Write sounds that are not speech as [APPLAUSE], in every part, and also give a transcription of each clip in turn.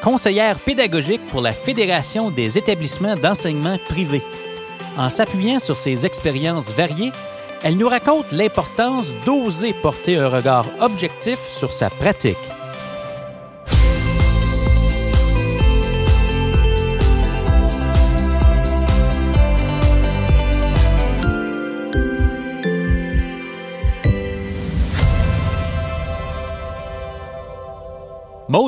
conseillère pédagogique pour la Fédération des établissements d'enseignement privé. En s'appuyant sur ses expériences variées, elle nous raconte l'importance d'oser porter un regard objectif sur sa pratique.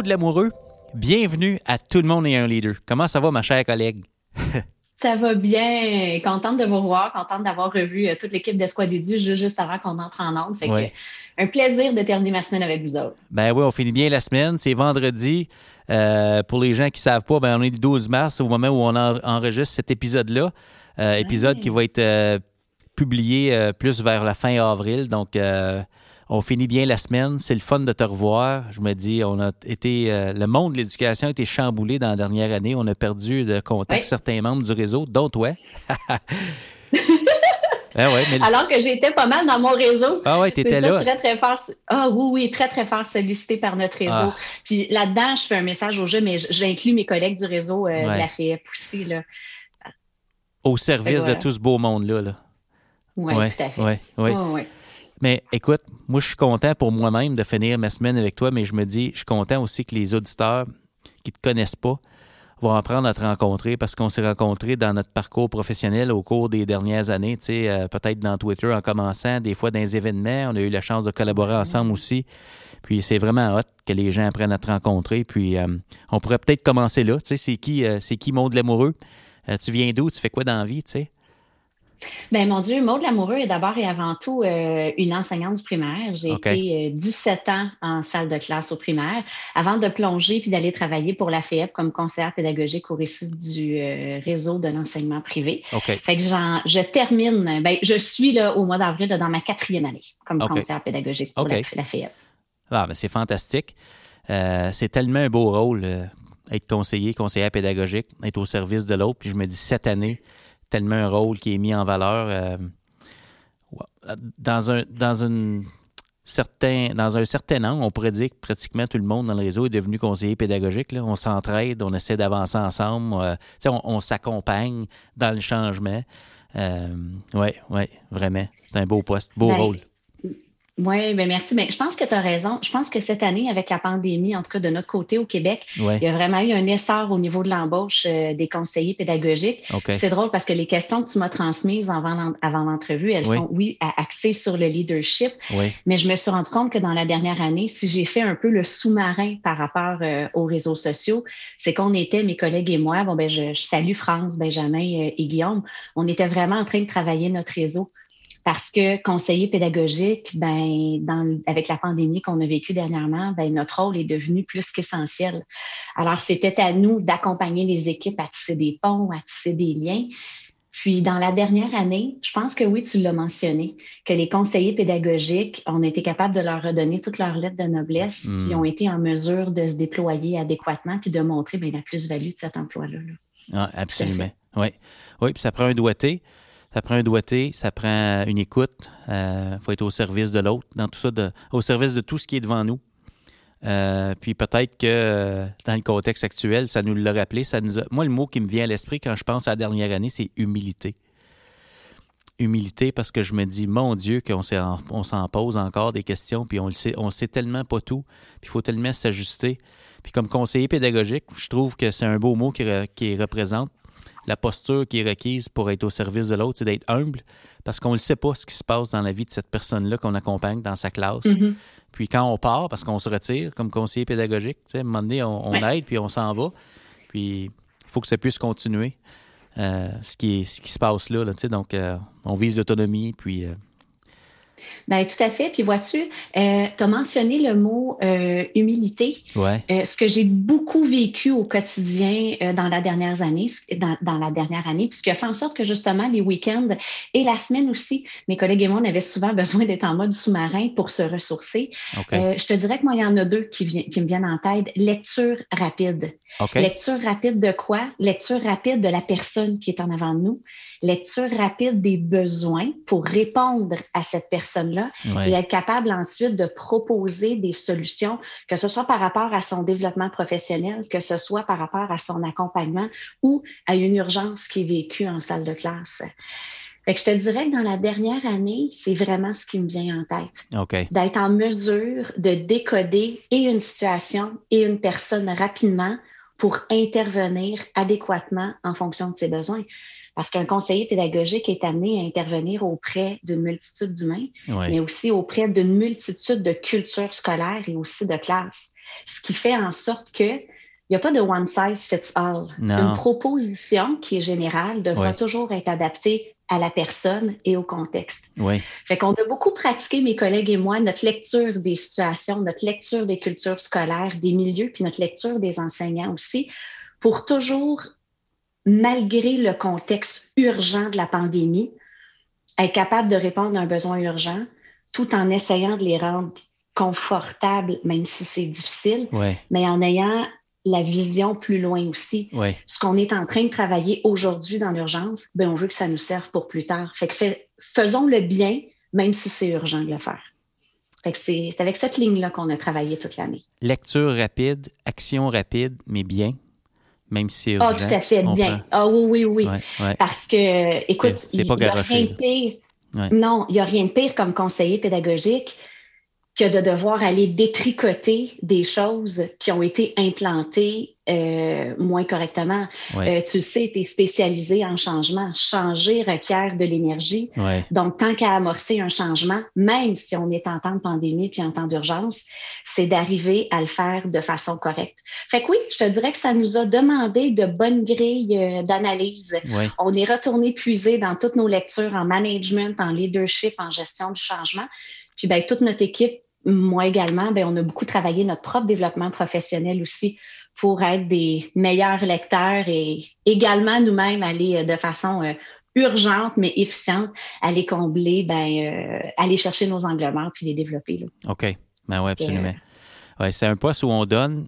Lamoureux, bienvenue à Tout le monde est un leader. Comment ça va, ma chère collègue? [LAUGHS] ça va bien. Contente de vous revoir, contente d'avoir revu euh, toute l'équipe d'Esquad Édu juste avant qu'on entre en ordre. Fait que, un plaisir de terminer ma semaine avec vous autres. Ben oui, on finit bien la semaine. C'est vendredi. Euh, pour les gens qui ne savent pas, ben on est le 12 mars au moment où on enregistre cet épisode-là. Euh, épisode qui va être publié plus vers la fin avril. Donc, on finit bien la semaine. C'est le fun de te revoir. Je me dis, on a été, euh, le monde de l'éducation a été chamboulé dans la dernière année. On a perdu de contact certains membres du réseau, dont toi. [LAUGHS] [LAUGHS] Ah Alors que j'étais pas mal dans mon réseau. Ah oui, t'étais là. Très, très fort. Ah oui, oui, très, très fort sollicité par notre réseau. Ah. Puis là-dedans, je fais un message au jeu, mais j'inclus mes collègues du réseau euh, de la FIEP aussi. Là. Au service de tout ce beau monde-là. Là. Oui, ouais, tout à fait. Oui, oui. Mais écoute, moi, je suis content pour moi-même de finir ma semaine avec toi, mais je me dis, je suis content aussi que les auditeurs qui ne te connaissent pas vont apprendre à te rencontrer parce qu'on s'est rencontrés dans notre parcours professionnel au cours des dernières années, tu sais, euh, peut-être dans Twitter en commençant, des fois dans les événements. On a eu la chance de collaborer ensemble aussi. Puis c'est vraiment hot que les gens apprennent à te rencontrer. Puis euh, on pourrait peut-être commencer là. Tu sais, c'est qui, euh, c'est qui Maud Lamoureux? tu viens d'où? Tu fais quoi dans la vie, tu sais? Ben mon Dieu, Maud Lamoureux est d'abord et avant tout euh, une enseignante du primaire. J'ai été 17 euh, ans en salle de classe au primaire avant de plonger puis d'aller travailler pour la FEP comme conseillère pédagogique au récit du euh, réseau de l'enseignement privé. Fait que je termine, ben, je suis là au mois d'avril dans ma quatrième année comme conseillère pédagogique pour la, FEP. Ah, ben c'est fantastique. c'est tellement un beau rôle être conseiller, conseillère pédagogique, être au service de l'autre. Puis je me dis cette année, tellement un rôle qui est mis en valeur euh, dans un dans une certain dans un certain angle, on pourrait dire que pratiquement tout le monde dans le réseau est devenu conseiller pédagogique. Là. On s'entraide, on essaie d'avancer ensemble, euh, on, s'accompagne dans le changement. oui, euh, oui, vraiment. C'est un beau poste, beau ben, rôle. Oui, bien merci. Mais je pense que tu as raison. Je pense que cette année, avec la pandémie, en tout cas de notre côté au Québec, il y a vraiment eu un essor au niveau de l'embauche euh, des conseillers pédagogiques. C'est drôle parce que les questions que tu m'as transmises avant, avant l'entrevue, elles sont, oui, axées sur le leadership. Mais je me suis rendu compte que dans la dernière année, si j'ai fait un peu le sous-marin par rapport euh, aux réseaux sociaux, c'est qu'on était, mes collègues et moi, bon, ben, je, salue France, Benjamin euh, et Guillaume, on était vraiment en train de travailler notre réseau parce que conseiller pédagogique, ben, dans, avec la pandémie qu'on a vécue dernièrement, ben, notre rôle est devenu plus qu'essentiel. Alors, c'était à nous d'accompagner les équipes à tisser des ponts, à tisser des liens. Puis, dans la dernière année, je pense que oui, tu l'as mentionné, que les conseillers pédagogiques, on a été capable de leur redonner toute leur lettre de noblesse, hmm. puis ont été en mesure de se déployer adéquatement, puis de montrer ben, la plus-value de cet emploi-là. Ah, absolument. Oui. Oui, puis ça prend un doigté ça prend un doigté, ça prend une écoute. Il euh, faut être au service de l'autre, dans tout ça, au service de tout ce qui est devant nous. Euh, puis peut-être que euh, dans le contexte actuel, ça nous l'a rappelé. Ça nous Moi, le mot qui me vient à l'esprit quand je pense à la dernière année, c'est humilité. Humilité parce que je me dis, mon Dieu, qu'on s'en pose encore des questions, puis on le sait, on sait tellement pas tout, puis il faut tellement s'ajuster. Puis comme conseiller pédagogique, je trouve que c'est un beau mot qui, qui représente la posture qui est requise pour être au service de l'autre, c'est d'être humble parce qu'on ne sait pas ce qui se passe dans la vie de cette personne-là qu'on accompagne dans sa classe. Mm-hmm. Puis quand on part, parce qu'on se retire comme conseiller pédagogique, à un moment donné, on, aide puis on s'en va. Puis il faut que ça puisse continuer. Euh, ce, qui ce qui se passe là. donc, euh, on vise l'autonomie, puis... Euh, Bien, tout à fait. Puis vois-tu, euh, tu as mentionné le mot euh, humilité. Ouais. Euh, ce que j'ai beaucoup vécu au quotidien dans la dernière année, dans, dans, la dernière année, puis ce qui a fait en sorte que justement les week-ends et la semaine aussi, mes collègues et moi, on avait souvent [LAUGHS] besoin d'être en mode sous-marin pour se ressourcer. je te dirais que moi, il y en a deux qui, qui me viennent en tête. Lecture rapide. Lecture rapide de quoi? Lecture rapide de la personne qui est en avant de nous. Lecture rapide des besoins pour répondre à cette personne-là et être capable ensuite de proposer des solutions, que ce soit par rapport à son développement professionnel, que ce soit par rapport à son accompagnement ou à une urgence qui est vécue en salle de classe. Fait que je te dirais que dans la dernière année, c'est vraiment ce qui me vient en tête. D'être en mesure de décoder et une situation et une personne rapidement pour intervenir adéquatement en fonction de ses besoins. Parce qu'un conseiller pédagogique est amené à intervenir auprès d'une multitude d'humains, mais aussi auprès d'une multitude de cultures scolaires et aussi de classes. Ce qui fait en sorte que il n'y a pas de one size fits all. Une proposition qui est générale devra toujours être adaptée à la personne et au contexte. Oui. Fait qu'on a beaucoup pratiqué, mes collègues et moi, notre lecture des situations, notre lecture des cultures scolaires, des milieux, puis notre lecture des enseignants aussi, pour toujours, malgré le contexte urgent de la pandémie, être capable de répondre à un besoin urgent tout en essayant de les rendre confortables, même si c'est difficile, mais en ayant la vision plus loin aussi. Ce qu'on est en train de travailler aujourd'hui dans l'urgence, ben on veut que ça nous serve pour plus tard. Fait que faisons le bien, même si c'est urgent de le faire. Fait que c'est avec cette ligne-là qu'on a travaillé toute l'année. Lecture rapide, action rapide, mais bien, même si c'est. Ah, tout à fait, bien. Ah oui, oui, oui. Parce que, écoute, il n'y a rien de pire. Non, il n'y a rien de pire comme conseiller pédagogique que de devoir aller détricoter des choses qui ont été implantées euh, moins correctement. Euh, tu le sais, tu es spécialisé en changement. Changer requiert de l'énergie. Donc, tant qu'à amorcer un changement, même si on est en temps de pandémie puis en temps d'urgence, c'est d'arriver à le faire de façon correcte. Fait que oui, je te dirais que ça nous a demandé de bonnes grilles euh, d'analyse. On est retourné puiser dans toutes nos lectures en management, en leadership, en gestion du changement. Puis ben, toute notre équipe, moi également, ben, on a beaucoup travaillé notre propre développement professionnel aussi pour être des meilleurs lecteurs et également nous-mêmes aller euh, de façon euh, urgente mais efficiente, aller combler, ben, euh, aller chercher nos angles morts puis les développer. OK. Ben oui, absolument. Ouais, c'est un poste où on donne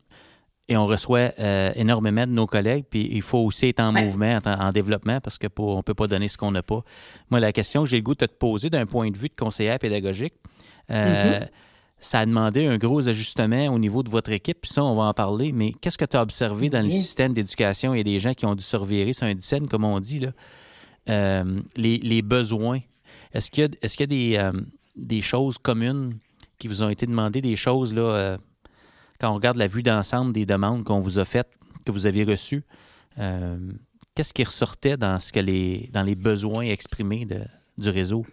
et on reçoit énormément de nos collègues, puis il faut aussi être en mouvement, en, développement, parce qu'on ne peut pas donner ce qu'on n'a pas. Moi, la question que j'ai le goût de te poser d'un point de vue de conseiller pédagogique, mm-hmm ça a demandé un gros ajustement au niveau de votre équipe, puis ça, on va en parler, mais qu'est-ce que tu as observé dans le système d'éducation? A des gens qui ont dû se revirer sur un dizaine, comme on dit, là? Euh, les, besoins. Est-ce qu'il y a, est-ce qu'il y a des, euh, des, choses communes qui vous ont été demandées, des choses, là, euh, quand on regarde la vue d'ensemble des demandes qu'on vous a faites, que vous avez reçues, qu'est-ce qui ressortait dans, ce que les, dans les besoins exprimés de, du réseau?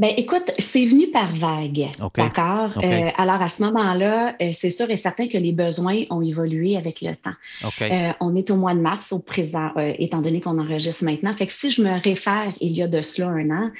Ben, écoute, c'est venu par vague. D'accord? Euh, alors, à ce moment-là, euh, c'est sûr et certain que les besoins ont évolué avec le temps. Euh, on est au mois de mars, au présent, étant donné qu'on enregistre maintenant. Fait que si je me réfère il y a de cela un an,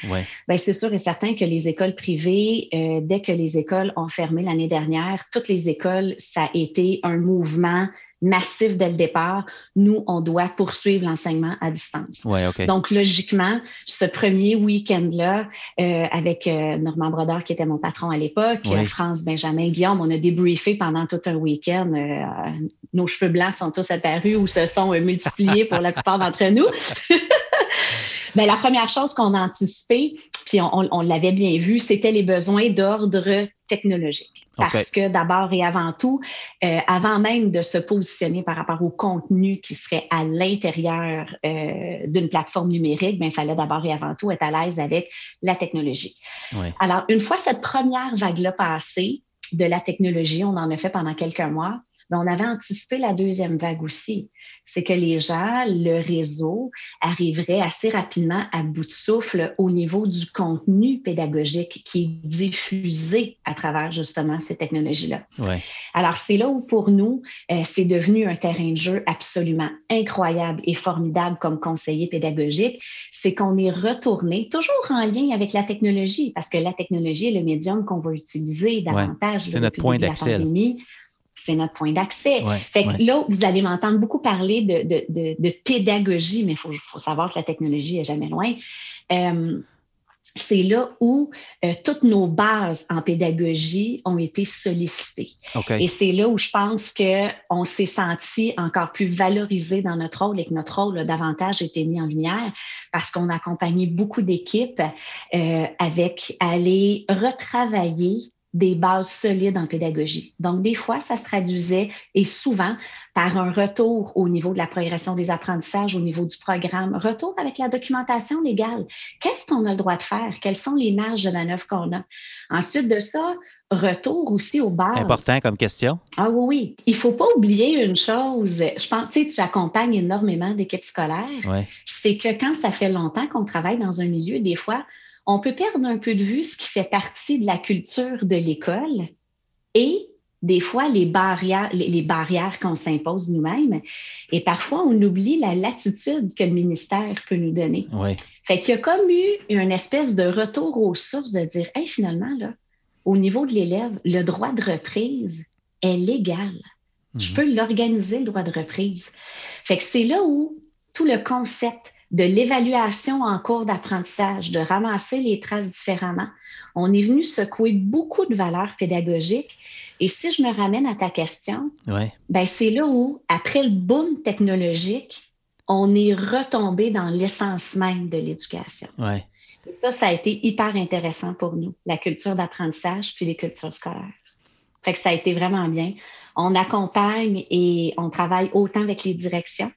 ben, c'est sûr et certain que les écoles privées, dès que les écoles ont fermé l'année dernière, toutes les écoles, ça a été un mouvement massif dès le départ, nous, on doit poursuivre l'enseignement à distance. Donc, logiquement, ce premier week-end-là, euh, avec euh, Normand Brodeur, qui était mon patron à l'époque, France Benjamin Guillaume, on a débriefé pendant tout un week-end. Euh, nos cheveux blancs sont tous apparus ou se sont multipliés pour la plupart d'entre nous. [LAUGHS] Mais la première chose qu'on a anticipé, puis on, l'avait bien vu, c'était les besoins d'ordre technologique. Parce que d'abord et avant tout, euh, avant même de se positionner par rapport au contenu qui serait à l'intérieur euh, d'une plateforme numérique, ben, il fallait d'abord et avant tout être à l'aise avec la technologie. Alors, une fois cette première vague-là passée de la technologie, on en a fait pendant quelques mois, on avait anticipé la deuxième vague aussi. C'est que les gens, le réseau, arriveraient assez rapidement à bout de souffle au niveau du contenu pédagogique qui est diffusé à travers justement ces technologies-là. Alors, c'est là où pour nous, euh, c'est devenu un terrain de jeu absolument incroyable et formidable comme conseiller pédagogique. C'est qu'on est retourné, toujours en lien avec la technologie, parce que la technologie est le médium qu'on va utiliser davantage. c'est notre point d'accès c'est notre point d'accès. fait que là, vous allez m'entendre beaucoup parler de, pédagogie, mais il faut, savoir que la technologie est jamais loin. Euh, c'est là où euh, toutes nos bases en pédagogie ont été sollicitées. Et c'est là où je pense qu'on s'est senti encore plus valorisé dans notre rôle et que notre rôle a davantage été mis en lumière parce qu'on a accompagné beaucoup d'équipes euh, avec aller retravailler des bases solides en pédagogie. Donc, des fois, ça se traduisait et souvent par un retour au niveau de la progression des apprentissages, au niveau du programme, retour avec la documentation légale. Qu'est-ce qu'on a le droit de faire? Quelles sont les marges de manœuvre qu'on a? Ensuite de ça, retour aussi aux bases. Important comme question. Ah oui, oui. Il ne faut pas oublier une chose. Je pense, tu sais, tu accompagnes énormément d'équipes scolaires. C'est que quand ça fait longtemps qu'on travaille dans un milieu, des fois, on peut perdre un peu de vue ce qui fait partie de la culture de l'école et des fois les barrières, les, barrières qu'on s'impose nous-mêmes. Et parfois, on oublie la latitude que le ministère peut nous donner. Oui. Fait qu'il y a comme eu une espèce de retour aux sources de dire, hey, finalement, là, au niveau de l'élève, le droit de reprise est légal. Je mhm. peux l'organiser, le droit de reprise. Fait que c'est là où tout le concept de l'évaluation en cours d'apprentissage, de ramasser les traces différemment. On est venu secouer beaucoup de valeurs pédagogiques. Et si je me ramène à ta question, ben c'est là où, après le boom technologique, on est retombé dans l'essence même de l'éducation. Et ça, ça a été hyper intéressant pour nous, la culture d'apprentissage puis les cultures scolaires. Fait que ça a été vraiment bien. On accompagne et on travaille autant avec les directions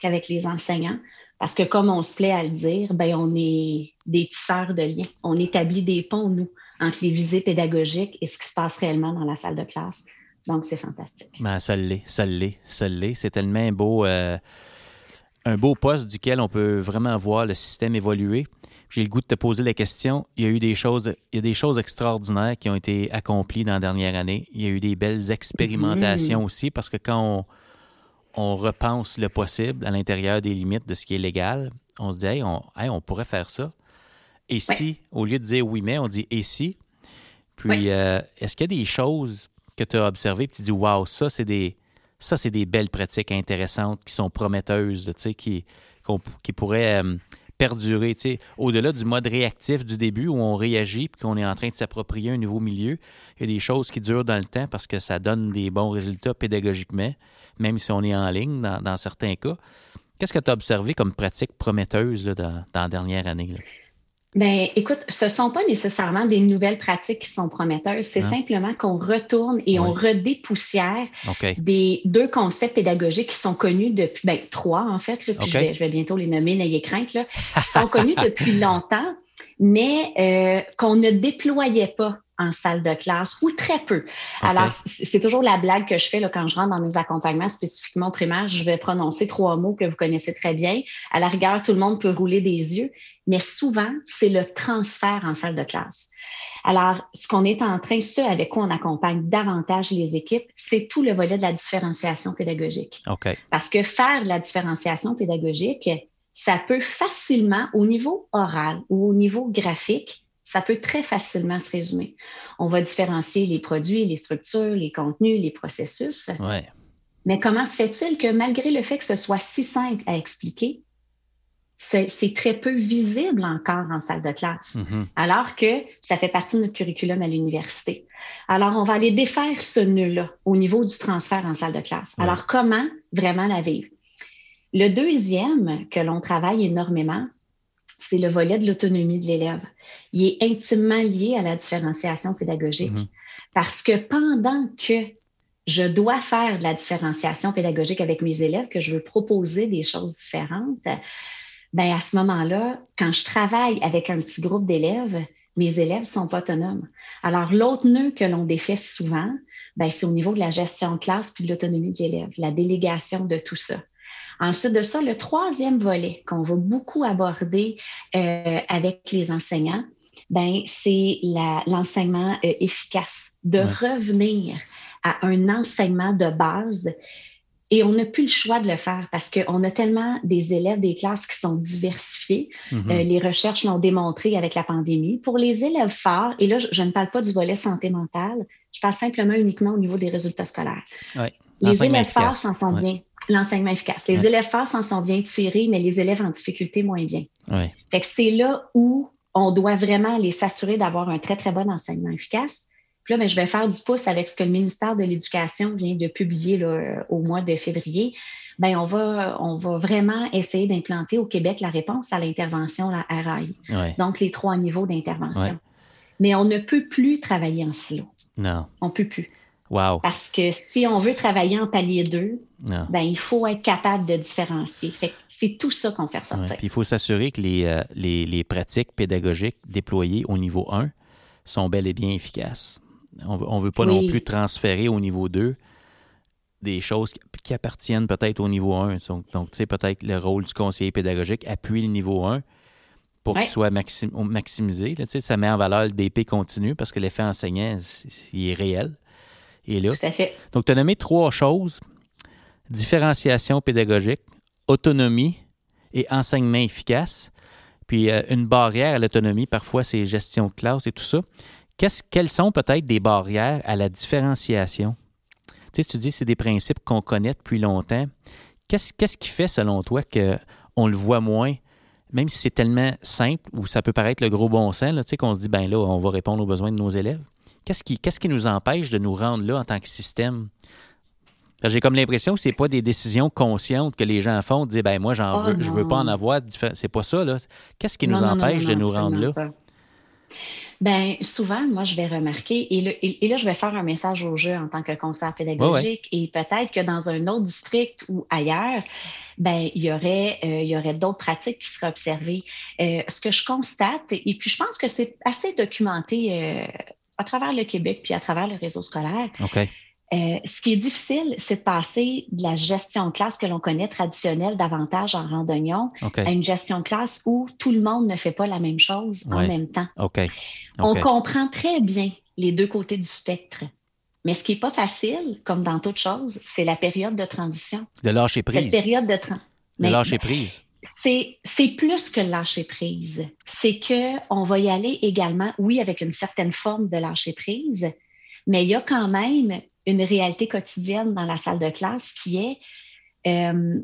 qu'avec les enseignants parce que comme on se plaît à le dire, ben on est des tisseurs de liens. On établit des ponts, nous, entre les visées pédagogiques et ce qui se passe réellement dans la salle de classe. Donc, c'est fantastique. Ben, ça l'est, ça l'est, ça l'est. C'est tellement un beau, euh, un beau poste duquel on peut vraiment voir le système évoluer. J'ai le goût de te poser la question. Il y a eu des choses, il y a des choses extraordinaires qui ont été accomplies dans la dernière année. Il y a eu des belles expérimentations mm-hmm. aussi parce que quand on, on repense le possible à l'intérieur des limites de ce qui est légal. On se dit, hey, on, pourrait faire ça. Et si, au lieu de dire oui, mais, on dit et si? Puis, euh, est-ce qu'il y a des choses que tu as observées et tu dis, waouh, ça, c'est des, ça, c'est des belles pratiques intéressantes qui sont prometteuses, qui, qui pourraient euh, perdurer, au-delà du mode réactif du début où on réagit puis qu'on est en train de s'approprier un nouveau milieu. Il y a des choses qui durent dans le temps parce que ça donne des bons résultats pédagogiquement même si on est en ligne dans, certains cas. Qu'est-ce que tu as observé comme pratique prometteuse dans, la dernière année? Bien, écoute, ce ne sont pas nécessairement des nouvelles pratiques qui sont prometteuses. C'est simplement qu'on retourne et on redépoussière des deux concepts pédagogiques qui sont connus depuis, ben, trois en fait, puis je, vais, bientôt les nommer, n'ayez crainte, là, qui sont connus [LAUGHS] depuis longtemps, mais euh, qu'on ne déployait pas en salle de classe ou très peu. Alors, c'est toujours la blague que je fais là, quand je rentre dans mes accompagnements, spécifiquement primaires, je vais prononcer trois mots que vous connaissez très bien. À la rigueur, tout le monde peut rouler des yeux, mais souvent, c'est le transfert en salle de classe. Alors, ce qu'on est en train, ce avec quoi on accompagne davantage les équipes, c'est tout le volet de la différenciation pédagogique. Parce que faire de la différenciation pédagogique, ça peut facilement, au niveau oral ou au niveau graphique, ça peut très facilement se résumer. On va différencier les produits, les structures, les contenus, les processus. Mais comment se fait-il que malgré le fait que ce soit si simple à expliquer, c'est très peu visible encore en salle de classe, mm-hmm. alors que ça fait partie de notre curriculum à l'université? Alors, on va aller défaire ce nœud-là au niveau du transfert en salle de classe. Alors, comment vraiment la vivre? Le deuxième que l'on travaille énormément, c'est le volet de l'autonomie de l'élève. Il est intimement lié à la différenciation pédagogique mhm. parce que pendant que je dois faire de la différenciation pédagogique avec mes élèves, que je veux proposer des choses différentes, ben à ce moment-là, quand je travaille avec un petit groupe d'élèves, mes élèves sont pas autonomes. Alors, l'autre nœud que l'on défait souvent, ben, c'est au niveau de la gestion de classe puis de l'autonomie de l'élève, la délégation de tout ça. Ensuite de ça, le troisième volet qu'on va beaucoup aborder euh, avec les enseignants, ben, c'est l'enseignement euh, efficace, de revenir à un enseignement de base. Et on n'a plus le choix de le faire parce qu'on a tellement des élèves des classes qui sont diversifiés. Mm-hmm. Euh, les recherches l'ont démontré avec la pandémie. Pour les élèves forts, et là, je, ne parle pas du volet santé mentale, je parle simplement uniquement au niveau des résultats scolaires. Les élèves forts s'en sont bien. L'enseignement efficace. Les élèves forts s'en sont bien tirés, mais les élèves en difficulté moins bien. Fait que c'est là où on doit vraiment aller s'assurer d'avoir un très, très bon enseignement efficace. Puis là, ben, je vais faire du pouce avec ce que le ministère de l'Éducation vient de publier là, au mois de février. Ben, on, va, on va vraiment essayer d'implanter au Québec la réponse à l'intervention, la RAI. Donc, les trois niveaux d'intervention. Mais on ne peut plus travailler en silo. Non. On ne peut plus. Parce que si on veut travailler en palier 2, ben, il faut être capable de différencier. c'est tout ça qu'on fait ressortir. il faut s'assurer que euh, les, les, pratiques pédagogiques déployées au niveau 1 sont bel et bien efficaces. On ne veut pas non plus transférer au niveau 2 des choses qui, appartiennent peut-être au niveau 1. Donc, tu sais, peut-être le rôle du conseiller pédagogique appuie le niveau 1 pour qu'il soit maximisé. Là, ça met en valeur le DP continu parce que l'effet enseignant, il est réel. Tout à fait. Donc, tu as nommé trois choses différenciation pédagogique, autonomie et enseignement efficace. Puis, euh, une barrière à l'autonomie, parfois, c'est gestion de classe et tout ça. quelles sont peut-être des barrières à la différenciation? Tu sais, tu dis que c'est des principes qu'on connaît depuis longtemps. Qu'est-ce, qui fait, selon toi, qu'on le voit moins, même si c'est tellement simple ou ça peut paraître le gros bon sens, là, tu sais, qu'on se dit, ben là, on va répondre aux besoins de nos élèves? Qu'est-ce qui, qu'est-ce qui nous empêche de nous rendre là en tant que système? J'ai comme l'impression que ce n'est pas des décisions conscientes que les gens font, de dire ben moi j'en oh veux, je veux pas en avoir. C'est pas ça là. Qu'est-ce qui nous empêche de nous rendre là? Bien, souvent, moi, je vais remarquer, et, là, je vais faire un message au jeu en tant que conseiller pédagogique, et peut-être que dans un autre district ou ailleurs, ben, il y aurait, euh, il y aurait d'autres pratiques qui seraient observées. Euh, ce que je constate, et puis je pense que c'est assez documenté euh, à travers le Québec puis à travers le réseau scolaire. Euh, ce qui est difficile, c'est de passer de la gestion de classe que l'on connaît traditionnelle davantage en randonnion à une gestion de classe où tout le monde ne fait pas la même chose en même temps. On comprend très bien les deux côtés du spectre. Mais ce qui n'est pas facile, comme dans toute chose, c'est la période de transition. De lâcher prise. Cette période de, transition. de lâcher prise c'est plus que lâcher prise. C'est qu'on va y aller également, oui, avec une certaine forme de lâcher prise, mais il y a quand même une réalité quotidienne dans la salle de classe qui est euh,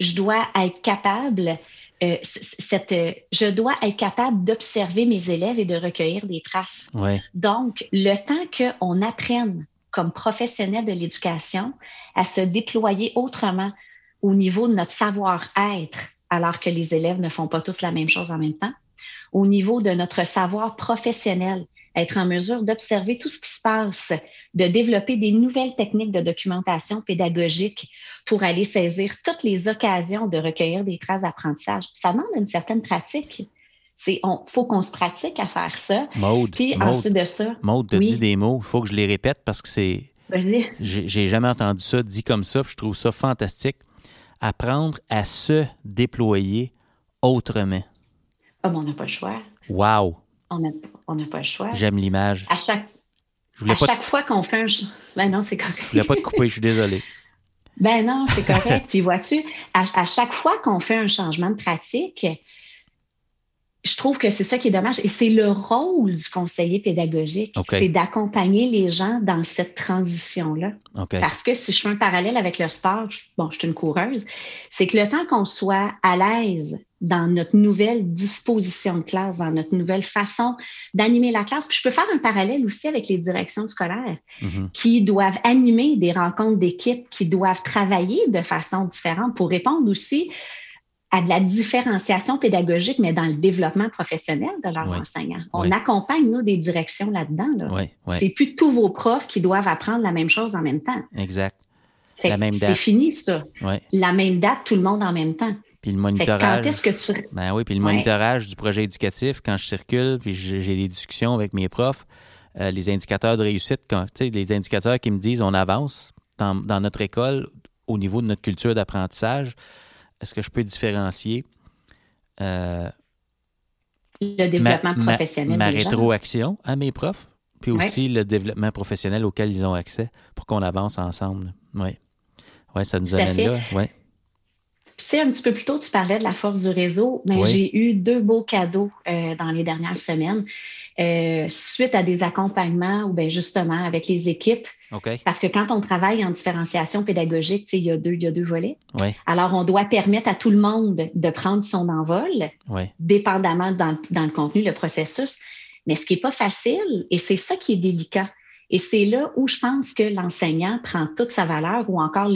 je dois être capable, euh, cette, je dois être capable d'observer mes élèves et de recueillir des traces. Donc, le temps qu'on apprenne comme professionnel de l'éducation à se déployer autrement au niveau de notre savoir-être, alors que les élèves ne font pas tous la même chose en même temps. Au niveau de notre savoir professionnel, être en mesure d'observer tout ce qui se passe, de développer des nouvelles techniques de documentation pédagogique pour aller saisir toutes les occasions de recueillir des traces d'apprentissage. Ça demande une certaine pratique. Il faut qu'on se pratique à faire ça. Maude, Puis ensuite de ça. Maude, te dit des mots. Il faut que je les répète parce que c'est. J'ai jamais entendu ça dit comme ça. je trouve ça fantastique apprendre à se déployer autrement. Oh, mais on n'a pas le choix. Wow! On n'a pas le choix. J'aime l'image. À chaque, à chaque fois qu'on fait un... Ben non, c'est correct. Je voulais pas te couper, je suis désolé. Ben non, c'est correct. [LAUGHS] Puis vois-tu, à, à, chaque fois qu'on fait un changement de pratique, je trouve que c'est ça qui est dommage. Et c'est le rôle du conseiller pédagogique, c'est d'accompagner les gens dans cette transition-là. Parce que si je fais un parallèle avec le sport, bon, je suis une coureuse, c'est que le temps qu'on soit à l'aise dans notre nouvelle disposition de classe, dans notre nouvelle façon d'animer la classe. Puis je peux faire un parallèle aussi avec les directions scolaires mm-hmm. qui doivent animer des rencontres d'équipe, qui doivent travailler de façon différente pour répondre aussi à de la différenciation pédagogique, mais dans le développement professionnel de leurs enseignants. On accompagne, nous, des directions là-dedans. Là. C'est plus tous vos profs qui doivent apprendre la même chose en même temps. Exact. C'est fini, ça. La même date, tout le monde en même temps. Puis le monitorage. Quand est-ce que tu. Ben oui, puis le monitorage du projet éducatif, quand je circule, puis j'ai des discussions avec mes profs, les indicateurs de réussite, quand, les indicateurs qui me disent on avance dans, notre école au niveau de notre culture d'apprentissage, est-ce que je peux différencier le développement professionnel ma, rétroaction à mes profs, puis aussi le développement professionnel auquel ils ont accès pour qu'on avance ensemble. Oui. Oui, ça nous amène là. Ouais. tu sais, un petit peu plus tôt, tu parlais de la force du réseau, mais j'ai eu deux beaux cadeaux euh, dans les dernières semaines. Euh, suite à des accompagnements ou bien justement avec les équipes. Parce que quand on travaille en différenciation pédagogique, il y, a deux, il y a deux volets. Alors, on doit permettre à tout le monde de prendre son envol, dépendamment dans, dans, le contenu, le processus. Mais ce qui n'est pas facile, et c'est ça qui est délicat, et c'est là où je pense que l'enseignant prend toute sa valeur ou encore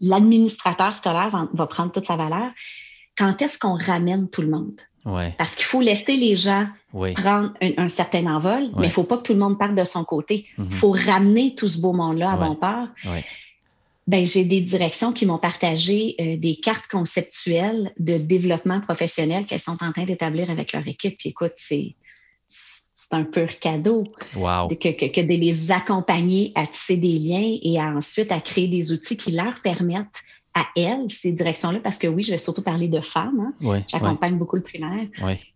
l'administrateur scolaire va, prendre toute sa valeur. Quand est-ce qu'on ramène tout le monde? Parce qu'il faut laisser les gens prendre un, certain envol, mais il ne faut pas que tout le monde parte de son côté. Il mhm. faut ramener tout ce beau monde-là à bon port. Ben, j'ai des directions qui m'ont partagé euh, des cartes conceptuelles de développement professionnel qu'elles sont en train d'établir avec leur équipe. Puis écoute, c'est c'est un pur cadeau que, de les accompagner à tisser des liens et ensuite à créer des outils qui leur permettent à elles, ces directions-là, parce que oui, je vais surtout parler de femmes, hein. j'accompagne beaucoup le primaire,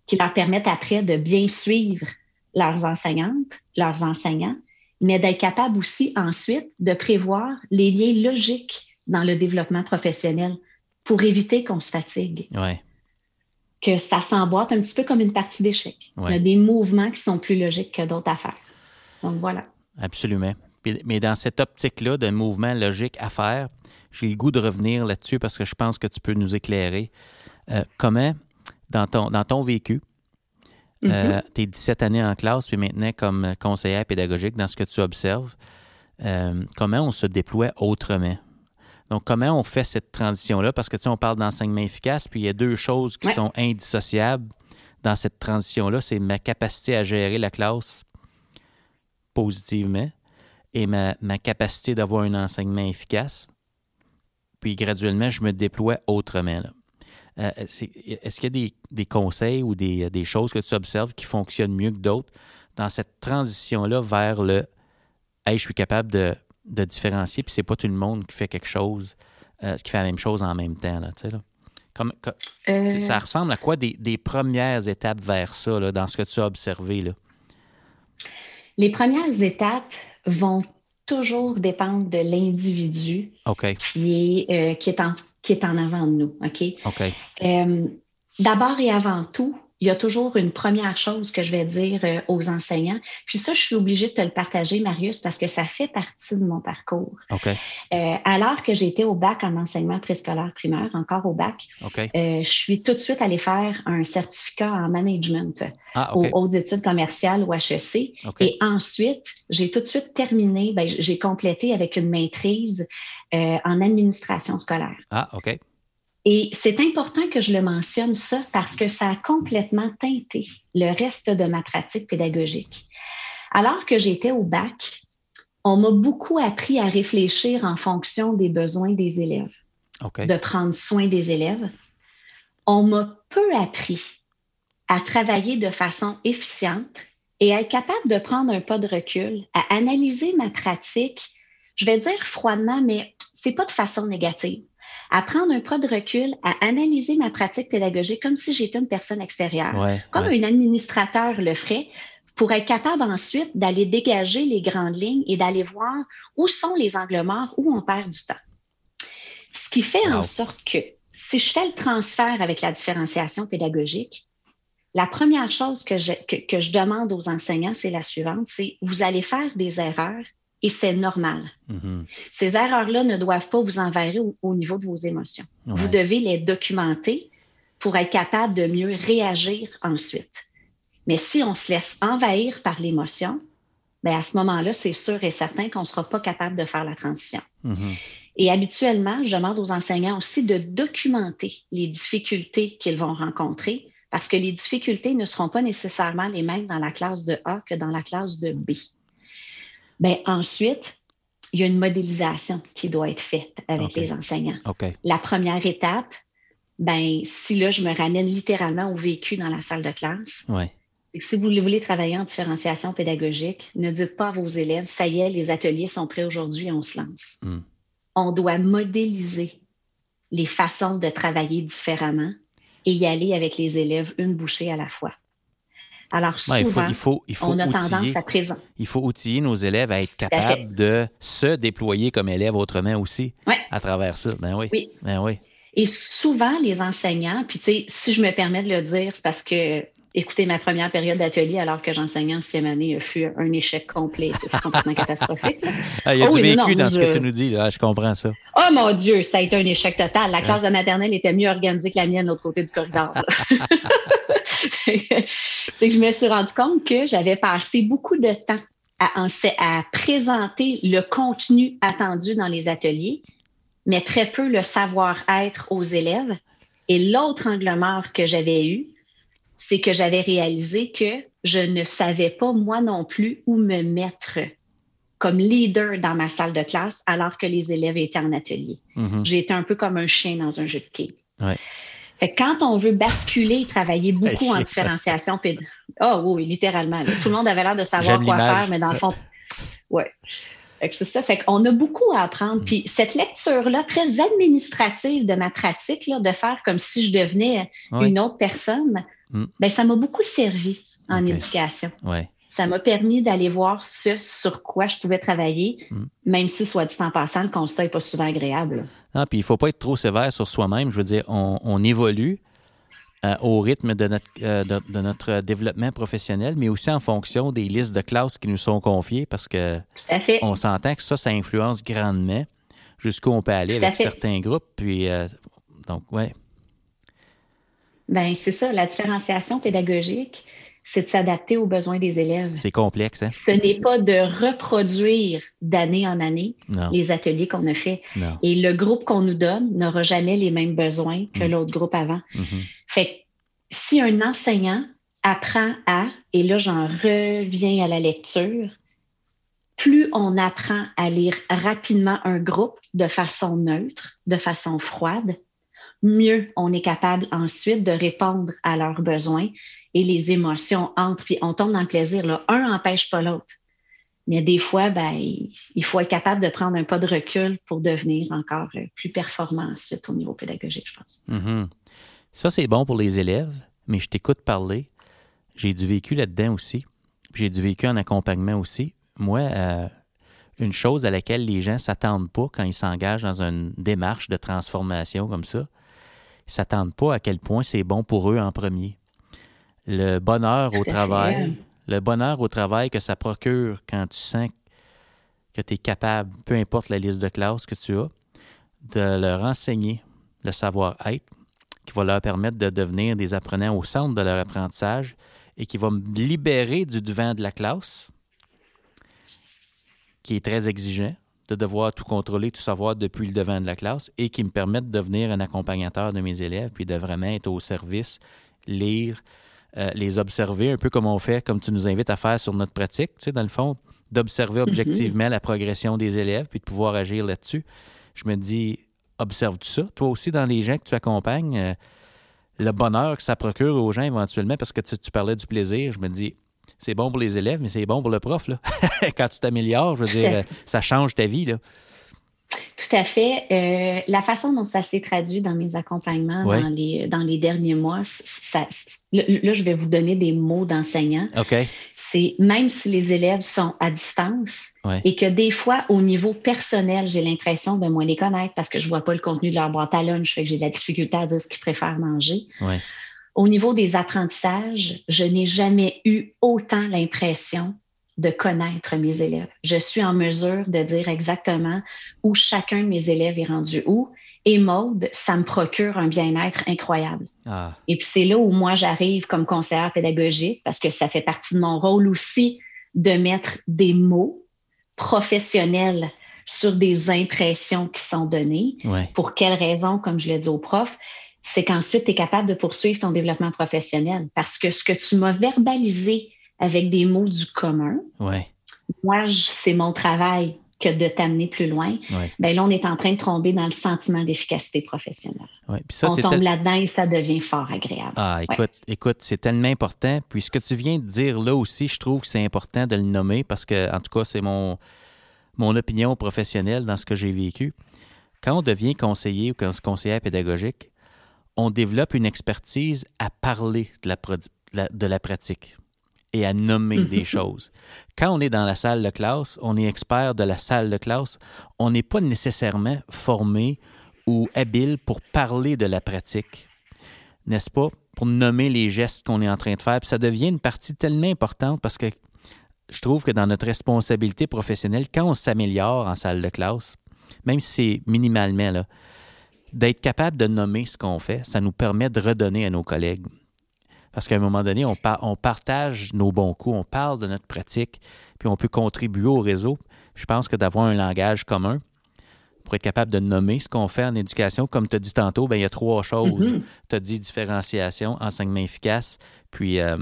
qui leur permettent après de bien suivre leurs enseignantes, leurs enseignants, mais d'être capable aussi ensuite de prévoir les liens logiques dans le développement professionnel pour éviter qu'on se fatigue que ça s'emboîte un petit peu comme une partie d'échec. Il y a des mouvements qui sont plus logiques que d'autres à faire. Donc voilà. Absolument. Mais dans cette optique-là de mouvement logique à faire, j'ai le goût de revenir là-dessus parce que je pense que tu peux nous éclairer. Euh, comment, dans ton, dans ton vécu, euh, mm-hmm. tes 17 années en classe, puis maintenant comme conseillère pédagogique, dans ce que tu observes, euh, comment on se déploie autrement? Donc, comment on fait cette transition-là? Parce que, tu sais, on parle d'enseignement efficace, puis il y a deux choses qui sont indissociables dans cette transition-là. C'est ma capacité à gérer la classe positivement et ma, capacité d'avoir un enseignement efficace. Puis, graduellement, je me déploie autrement. Euh, est-ce qu'il y a des, conseils ou des, des, choses que tu observes qui fonctionnent mieux que d'autres dans cette transition-là vers le Hey, je suis capable de de différencier, puis c'est pas tout le monde qui fait quelque chose, euh, qui fait la même chose en même temps. Là, là? Comme, euh. Ça ressemble à quoi des, premières étapes vers ça, là, dans ce que tu as observé? Là? Les premières étapes vont toujours dépendre de l'individu qui, est, euh, qui, est en, qui est en avant de nous. OK? D'abord et avant tout, il y a toujours une première chose que je vais dire euh, aux enseignants. Puis ça, je suis obligée de te le partager, Marius, parce que ça fait partie de mon parcours. Euh, alors que j'étais au bac en enseignement préscolaire primaire, encore au bac, euh, je suis tout de suite allée faire un certificat en management ah, aux hautes études commerciales ou HEC. Et ensuite, j'ai tout de suite terminé, ben, j'ai complété avec une maîtrise en administration scolaire. Ah, OK. Et c'est important que je le mentionne ça parce que ça a complètement teinté le reste de ma pratique pédagogique. Alors que j'étais au bac, on m'a beaucoup appris à réfléchir en fonction des besoins des élèves, de prendre soin des élèves. On m'a peu appris à travailler de façon efficiente et à être capable de prendre un pas de recul, à analyser ma pratique, je vais dire froidement, mais c'est pas de façon négative à prendre un pas de recul, à analyser ma pratique pédagogique comme si j'étais une personne extérieure, comme un administrateur le ferait, pour être capable ensuite d'aller dégager les grandes lignes et d'aller voir où sont les angles morts, où on perd du temps. Ce qui fait en sorte que si je fais le transfert avec la différenciation pédagogique, la première chose que je, que je demande aux enseignants, c'est la suivante, c'est vous allez faire des erreurs et c'est normal. Mm-hmm. Ces erreurs-là ne doivent pas vous envahir au, niveau de vos émotions. Vous devez les documenter pour être capable de mieux réagir ensuite. Mais si on se laisse envahir par l'émotion, bien à ce moment-là, c'est sûr et certain qu'on ne sera pas capable de faire la transition. Mm-hmm. Et habituellement, je demande aux enseignants aussi de documenter les difficultés qu'ils vont rencontrer parce que les difficultés ne seront pas nécessairement les mêmes dans la classe de A que dans la classe de B. Bien, ensuite, il y a une modélisation qui doit être faite avec les enseignants. La première étape, ben, si là, je me ramène littéralement au vécu dans la salle de classe, si vous voulez travailler en différenciation pédagogique, ne dites pas à vos élèves, ça y est, les ateliers sont prêts aujourd'hui, on se lance. Hmm. On doit modéliser les façons de travailler différemment et y aller avec les élèves une bouchée à la fois. Alors, souvent, il faut, il faut, on a tendance à présent. Il faut outiller nos élèves à être capables de se déployer comme élèves autrement aussi à travers ça. Ben oui. oui. Ben oui. Et souvent, les enseignants, puis tu sais, si je me permets de le dire, c'est parce que Écoutez, ma première période d'atelier, alors que j'enseignais en sixième année, fut un échec complet. C'est complètement catastrophique. Ah, il y a du oh vécu dans ce que tu nous dis, là, je comprends ça. Oh mon Dieu, ça a été un échec total. La classe de maternelle était mieux organisée que la mienne de l'autre côté du corridor. [LAUGHS] C'est que je me suis rendu compte que j'avais passé beaucoup de temps à, à présenter le contenu attendu dans les ateliers, mais très peu le savoir-être aux élèves. Et l'autre angle mort que j'avais eu, c'est que j'avais réalisé que je ne savais pas moi non plus où me mettre comme leader dans ma salle de classe alors que les élèves étaient en atelier. Mm-hmm. J'étais un peu comme un chien dans un jeu de quilles. Fait quand on veut basculer et travailler beaucoup en différenciation Oh oui, littéralement. Tout le monde avait l'air de savoir quoi faire, mais dans le fond, ouais. C'est ça. Fait qu'on a beaucoup à apprendre. Mm. Puis cette lecture-là, très administrative de ma pratique, là, de faire comme si je devenais une autre personne, Mm. Ben, ça m'a beaucoup servi en éducation. Ça m'a permis d'aller voir ce sur quoi je pouvais travailler, mm. même si, soit dit en passant, le constat n'est pas souvent agréable. Ah, puis il ne faut pas être trop sévère sur soi-même. Je veux dire, on, évolue euh, au rythme de notre, euh, de, notre développement professionnel, mais aussi en fonction des listes de classes qui nous sont confiées, parce que on s'entend que ça, ça influence grandement jusqu'où on peut aller avec certains groupes. Puis, euh, donc, ouais. Ben c'est ça, la différenciation pédagogique, c'est de s'adapter aux besoins des élèves. C'est complexe. Hein? Ce n'est pas de reproduire d'année en année les ateliers qu'on a faits. Et le groupe qu'on nous donne n'aura jamais les mêmes besoins que mm. l'autre groupe avant. Mm-hmm. Fait si un enseignant apprend à, et là j'en reviens à la lecture, plus on apprend à lire rapidement un groupe de façon neutre, de façon froide, mieux on est capable ensuite de répondre à leurs besoins et les émotions entrent, puis on tombe dans le plaisir. Là. Un n'empêche pas l'autre. Mais des fois, ben, il faut être capable de prendre un pas de recul pour devenir encore plus performant ensuite au niveau pédagogique, je pense. Mm-hmm. Ça, c'est bon pour les élèves, mais je t'écoute parler. J'ai du vécu là-dedans aussi. J'ai du vécu en accompagnement aussi. Moi, euh, une chose à laquelle les gens ne s'attendent pas quand ils s'engagent dans une démarche de transformation comme ça, ne s'attendent pas à quel point c'est bon pour eux en premier. Le bonheur au travail, le bonheur au travail que ça procure quand tu sens que tu es capable, peu importe la liste de classe que tu as, de leur enseigner le savoir-être qui va leur permettre de devenir des apprenants au centre de leur apprentissage et qui va me libérer du devant de la classe, qui est très exigeant, de devoir tout contrôler, tout savoir depuis le devant de la classe et qui me permettent de devenir un accompagnateur de mes élèves puis de vraiment être au service, lire, euh, les observer, un peu comme on fait, comme tu nous invites à faire sur notre pratique, tu sais, dans le fond, d'observer mhm. objectivement la progression des élèves puis de pouvoir agir là-dessus. Je me dis, observe-tu ça? Toi aussi, dans les gens que tu accompagnes, euh, le bonheur que ça procure aux gens éventuellement, parce que tu parlais du plaisir, je me dis, c'est bon pour les élèves, mais c'est bon pour le prof. Là. [LAUGHS] Quand tu t'améliores, je veux dire, [LAUGHS] ça change ta vie. Là. Tout à fait. Euh, la façon dont ça s'est traduit dans mes accompagnements dans, les, dans les derniers mois, ça, là, je vais vous donner des mots d'enseignant. OK. C'est même si les élèves sont à distance et que des fois, au niveau personnel, j'ai l'impression de moins les connaître parce que je ne vois pas le contenu de leur boîte à lunch, fait que j'ai de la difficulté à dire ce qu'ils préfèrent manger. Ouais. Au niveau des apprentissages, je n'ai jamais eu autant l'impression de connaître mes élèves. Je suis en mesure de dire exactement où chacun de mes élèves est rendu où. Et mode, ça me procure un bien-être incroyable. Ah. Et puis c'est là où moi j'arrive comme conseillère pédagogique parce que ça fait partie de mon rôle aussi de mettre des mots professionnels sur des impressions qui sont données. Pour quelles raisons, comme je l'ai dit au prof, c'est qu'ensuite, tu es capable de poursuivre ton développement professionnel. Parce que ce que tu m'as verbalisé avec des mots du commun, ouais. moi, c'est mon travail que de t'amener plus loin, ben là, on est en train de tomber dans le sentiment d'efficacité professionnelle. on tombe là-dedans et ça devient fort agréable. Ah, écoute, écoute, c'est tellement important. Puis ce que tu viens de dire là aussi, je trouve que c'est important de le nommer parce que, en tout cas, c'est mon, mon opinion professionnelle dans ce que j'ai vécu. Quand on devient conseiller ou conseillère pédagogique, on développe une expertise à parler de la, de la pratique et à nommer [LAUGHS] des choses. Quand on est dans la salle de classe, on est expert de la salle de classe, on n'est pas nécessairement formé ou habile pour parler de la pratique, n'est-ce pas? Pour nommer les gestes qu'on est en train de faire. Puis ça devient une partie tellement importante parce que je trouve que dans notre responsabilité professionnelle, quand on s'améliore en salle de classe, même si c'est minimalement, d'être capable de nommer ce qu'on fait, ça nous permet de redonner à nos collègues. Parce qu'à un moment donné, on, on, partage nos bons coups, on parle de notre pratique, puis on peut contribuer au réseau. Je pense que d'avoir un langage commun pour être capable de nommer ce qu'on fait en éducation, comme tu as dit tantôt, bien, il y a trois choses. Mm-hmm. Tu as dit différenciation, enseignement efficace, puis euh,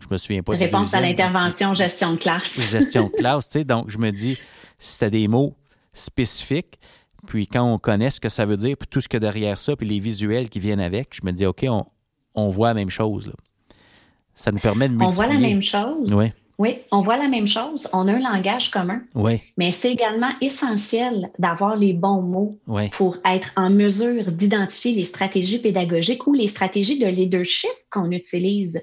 je me souviens pas. Réponse à l'intervention, gestion de classe. gestion de [LAUGHS] classe, tu sais. Donc, je me dis, si tu as des mots spécifiques, puis quand on connaît ce que ça veut dire, puis tout ce que derrière ça, puis les visuels qui viennent avec, je me dis, OK, on, on voit la même chose. Ça nous permet de multiplier. On voit la même chose. Oui. Oui, on voit la même chose. On a un langage commun. Oui. Mais c'est également essentiel d'avoir les bons mots pour être en mesure d'identifier les stratégies pédagogiques ou les stratégies de leadership qu'on utilise.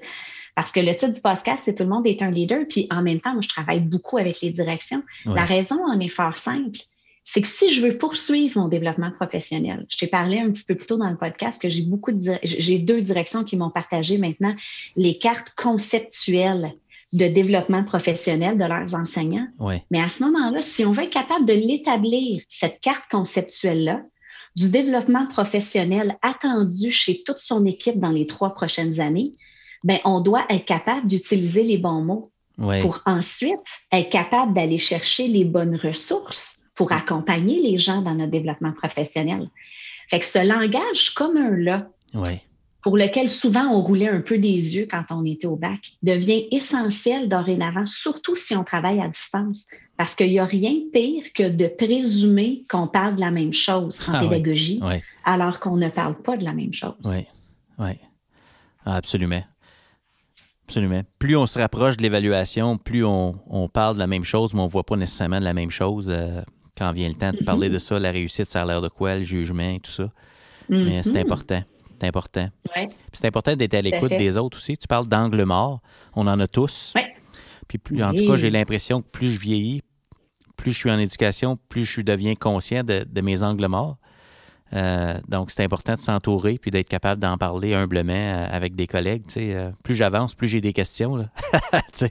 Parce que le titre du podcast, c'est Tout le monde est un leader. Puis en même temps, moi, je travaille beaucoup avec les directions. La raison en est fort simple c'est que si je veux poursuivre mon développement professionnel, je t'ai parlé un petit peu plus tôt dans le podcast que j'ai beaucoup de j'ai deux directions qui m'ont partagé maintenant. Les cartes conceptuelles de développement professionnel de leurs enseignants. Mais à ce moment-là, si on veut être capable de l'établir, cette carte conceptuelle-là, du développement professionnel attendu chez toute son équipe dans les trois prochaines années, ben, on doit être capable d'utiliser les bons mots pour ensuite être capable d'aller chercher les bonnes ressources pour accompagner les gens dans notre développement professionnel. Fait que ce langage commun-là, pour lequel souvent on roulait un peu des yeux quand on était au bac, devient essentiel dorénavant, surtout si on travaille à distance. Parce qu'il n'y a rien de pire que de présumer qu'on parle de la même chose en ah pédagogie, alors qu'on ne parle pas de la même chose. Oui, oui. Ah, absolument. Absolument. Plus on se rapproche de l'évaluation, plus on, parle de la même chose, mais on ne voit pas nécessairement de la même chose. Euh, quand vient le temps de parler de ça, la réussite, ça a l'air de quoi, le jugement et tout ça. Mais c'est mm-hmm. important. C'est important. C'est important d'être à l'écoute des autres aussi. Tu parles d'angle mort. On en a tous. Puis plus, en tout cas, j'ai l'impression que plus je vieillis, plus je suis en éducation, plus je deviens conscient de, de mes angles morts. Euh, donc, c'est important de s'entourer puis d'être capable d'en parler humblement euh, avec des collègues. Euh, plus j'avance, plus j'ai des questions. Là. [LAUGHS]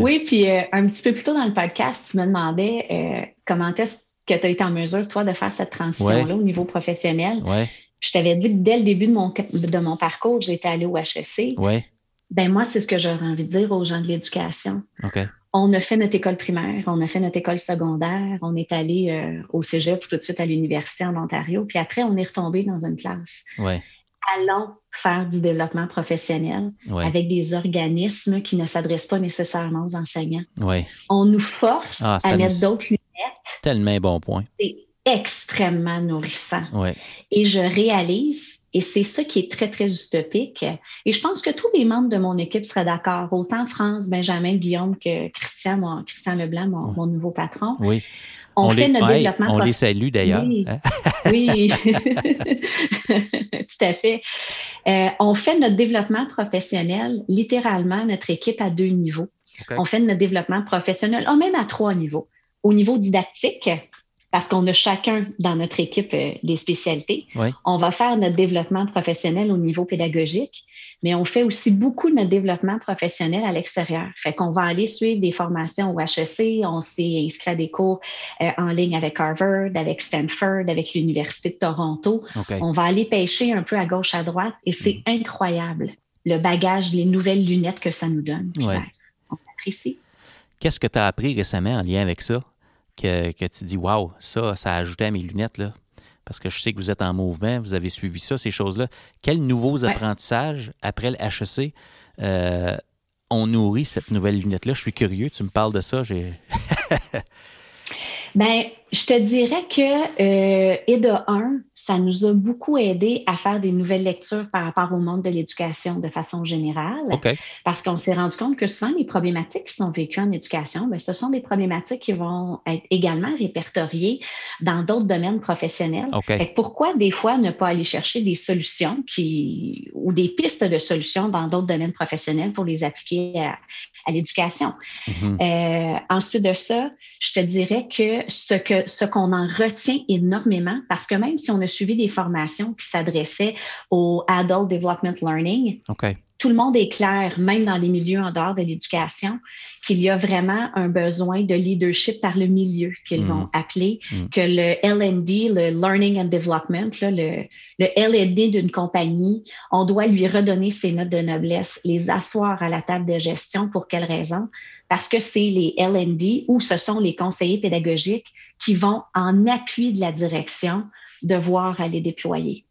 Oui, puis un petit peu plus tôt dans le podcast, tu me demandais comment est-ce que tu as été en mesure, toi, de faire cette transition-là au niveau professionnel? Je t'avais dit que dès le début de mon, de mon parcours, j'étais allée au HEC. Ouais. Ben moi, c'est ce que j'aurais envie de dire aux gens de l'éducation. OK on a fait notre école primaire, on a fait notre école secondaire, on est allé euh, au cégep tout de suite à l'université en Ontario, puis après, on est retombé dans une classe. Allons faire du développement professionnel avec des organismes qui ne s'adressent pas nécessairement aux enseignants. On nous force ah, à mettre d'autres lunettes. Tellement bon point extrêmement nourrissant. Et je réalise, et c'est ça qui est très, très utopique, et je pense que tous les membres de mon équipe seraient d'accord, autant France, Benjamin, Guillaume que Christian, mon, Christian Leblanc, mon, nouveau patron. Oui. On, fait notre développement On les salue d'ailleurs. Oui, hein? [LAUGHS] oui. [LAUGHS] tout à fait. Euh, on fait notre développement professionnel, littéralement, notre équipe à deux niveaux. On fait notre développement professionnel, oh, même à trois niveaux. Au niveau didactique, parce qu'on a chacun dans notre équipe euh, des spécialités. On va faire notre développement professionnel au niveau pédagogique, mais on fait aussi beaucoup de notre développement professionnel à l'extérieur. Fait qu'on va aller suivre des formations au HEC, on s'est inscrit à des cours euh, en ligne avec Harvard, avec Stanford, avec l'Université de Toronto. On va aller pêcher un peu à gauche, à droite, et c'est mm. incroyable le bagage, les nouvelles lunettes que ça nous donne. On apprécie. Qu'est-ce que tu as appris récemment en lien avec ça? Que, tu dis Waouh, ça, ça a ajouté à mes lunettes, là. Parce que je sais que vous êtes en mouvement, vous avez suivi ça, ces choses-là. Quels nouveaux apprentissages après le HEC euh, ont nourri cette nouvelle lunette-là? Je suis curieux, tu me parles de ça. J'ai. Ben, je te dirais que, euh, et de un, ça nous a beaucoup aidé à faire des nouvelles lectures par rapport au monde de l'éducation de façon générale. Parce qu'on s'est rendu compte que souvent, les problématiques qui sont vécues en éducation, bien, ce sont des problématiques qui vont être également répertoriées dans d'autres domaines professionnels. pourquoi des fois ne pas aller chercher des solutions qui, ou des pistes de solutions dans d'autres domaines professionnels pour les appliquer à, l'éducation? Mm-hmm. Euh, ensuite de ça, je te dirais que ce que ce qu'on en retient énormément, parce que même si on a suivi des formations qui s'adressaient au Adult Development Learning, tout le monde est clair, même dans les milieux en dehors de l'éducation, qu'il y a vraiment un besoin de leadership par le milieu qu'ils mm. vont appeler, mm. que le LD, le Learning and Development, le, le LD d'une compagnie, on doit lui redonner ses notes de noblesse, les asseoir à la table de gestion. Pour quelle raison? Parce que c'est les LND ou ce sont les conseillers pédagogiques qui vont en appui de la direction devoir aller déployer.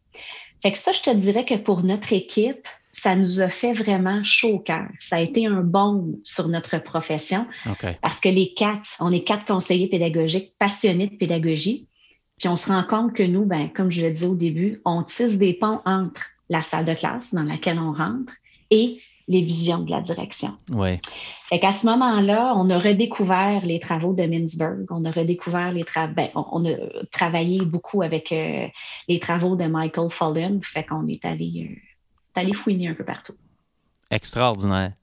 Fait que ça, je te dirais que pour notre équipe, ça nous a fait vraiment chaud au cœur. Ça a été un bon sur notre profession parce que les quatre, on est quatre conseillers pédagogiques passionnés de pédagogie. Puis on se rend compte que nous, ben, comme je le disais au début, on tisse des ponts entre la salle de classe dans laquelle on rentre et les visions de la direction. Ouais. Fait qu'à ce moment-là, on a redécouvert les travaux de Mintzberg, on a redécouvert les travaux, ben, on, a travaillé beaucoup avec euh, les travaux de Michael Fullen, fait qu'on est allé, euh, allé fouiner un peu partout. Extraordinaire.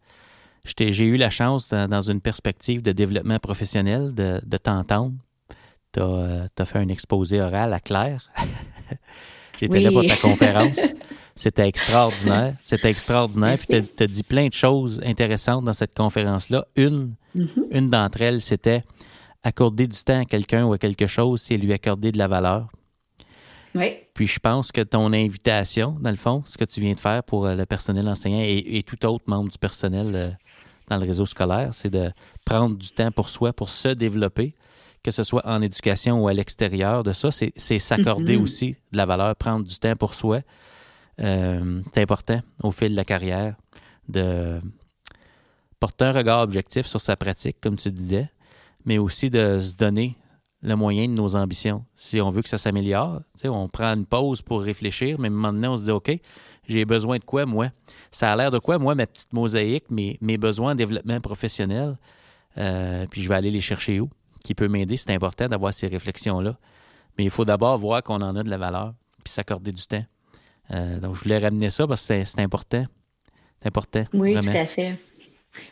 J'ai eu la chance, dans, une perspective de développement professionnel, de, de t'entendre. Tu as, euh, fait un exposé oral à Claire. [LAUGHS] J'étais là pour ta conférence. [LAUGHS] C'était extraordinaire. [LAUGHS] C'était extraordinaire. Puis tu as, dit plein de choses intéressantes dans cette conférence-là. Une, mm-hmm. une d'entre elles, c'était accorder du temps à quelqu'un ou à quelque chose, c'est lui accorder de la valeur. Oui. Puis je pense que ton invitation, dans le fond, ce que tu viens de faire pour euh, le personnel enseignant et, tout autre membre du personnel euh, dans le réseau scolaire, c'est de prendre du temps pour soi, pour se développer, que ce soit en éducation ou à l'extérieur de ça, c'est s'accorder mm-hmm. aussi de la valeur, prendre du temps pour soi, euh, c'est important au fil de la carrière de porter un regard objectif sur sa pratique, comme tu disais, mais aussi de se donner le moyen de nos ambitions. Si on veut que ça s'améliore, on prend une pause pour réfléchir, mais maintenant on se dit OK, j'ai besoin de quoi, moi? Ça a l'air de quoi, moi, ma petite mosaïque, mes, besoins de développement professionnel, euh, puis je vais aller les chercher où? Qui peut m'aider? C'est important d'avoir ces réflexions-là. Mais il faut d'abord voir qu'on en a de la valeur, puis s'accorder du temps. Euh, donc, je voulais ramener ça parce que c'est important. C'est important. Oui, tout à fait.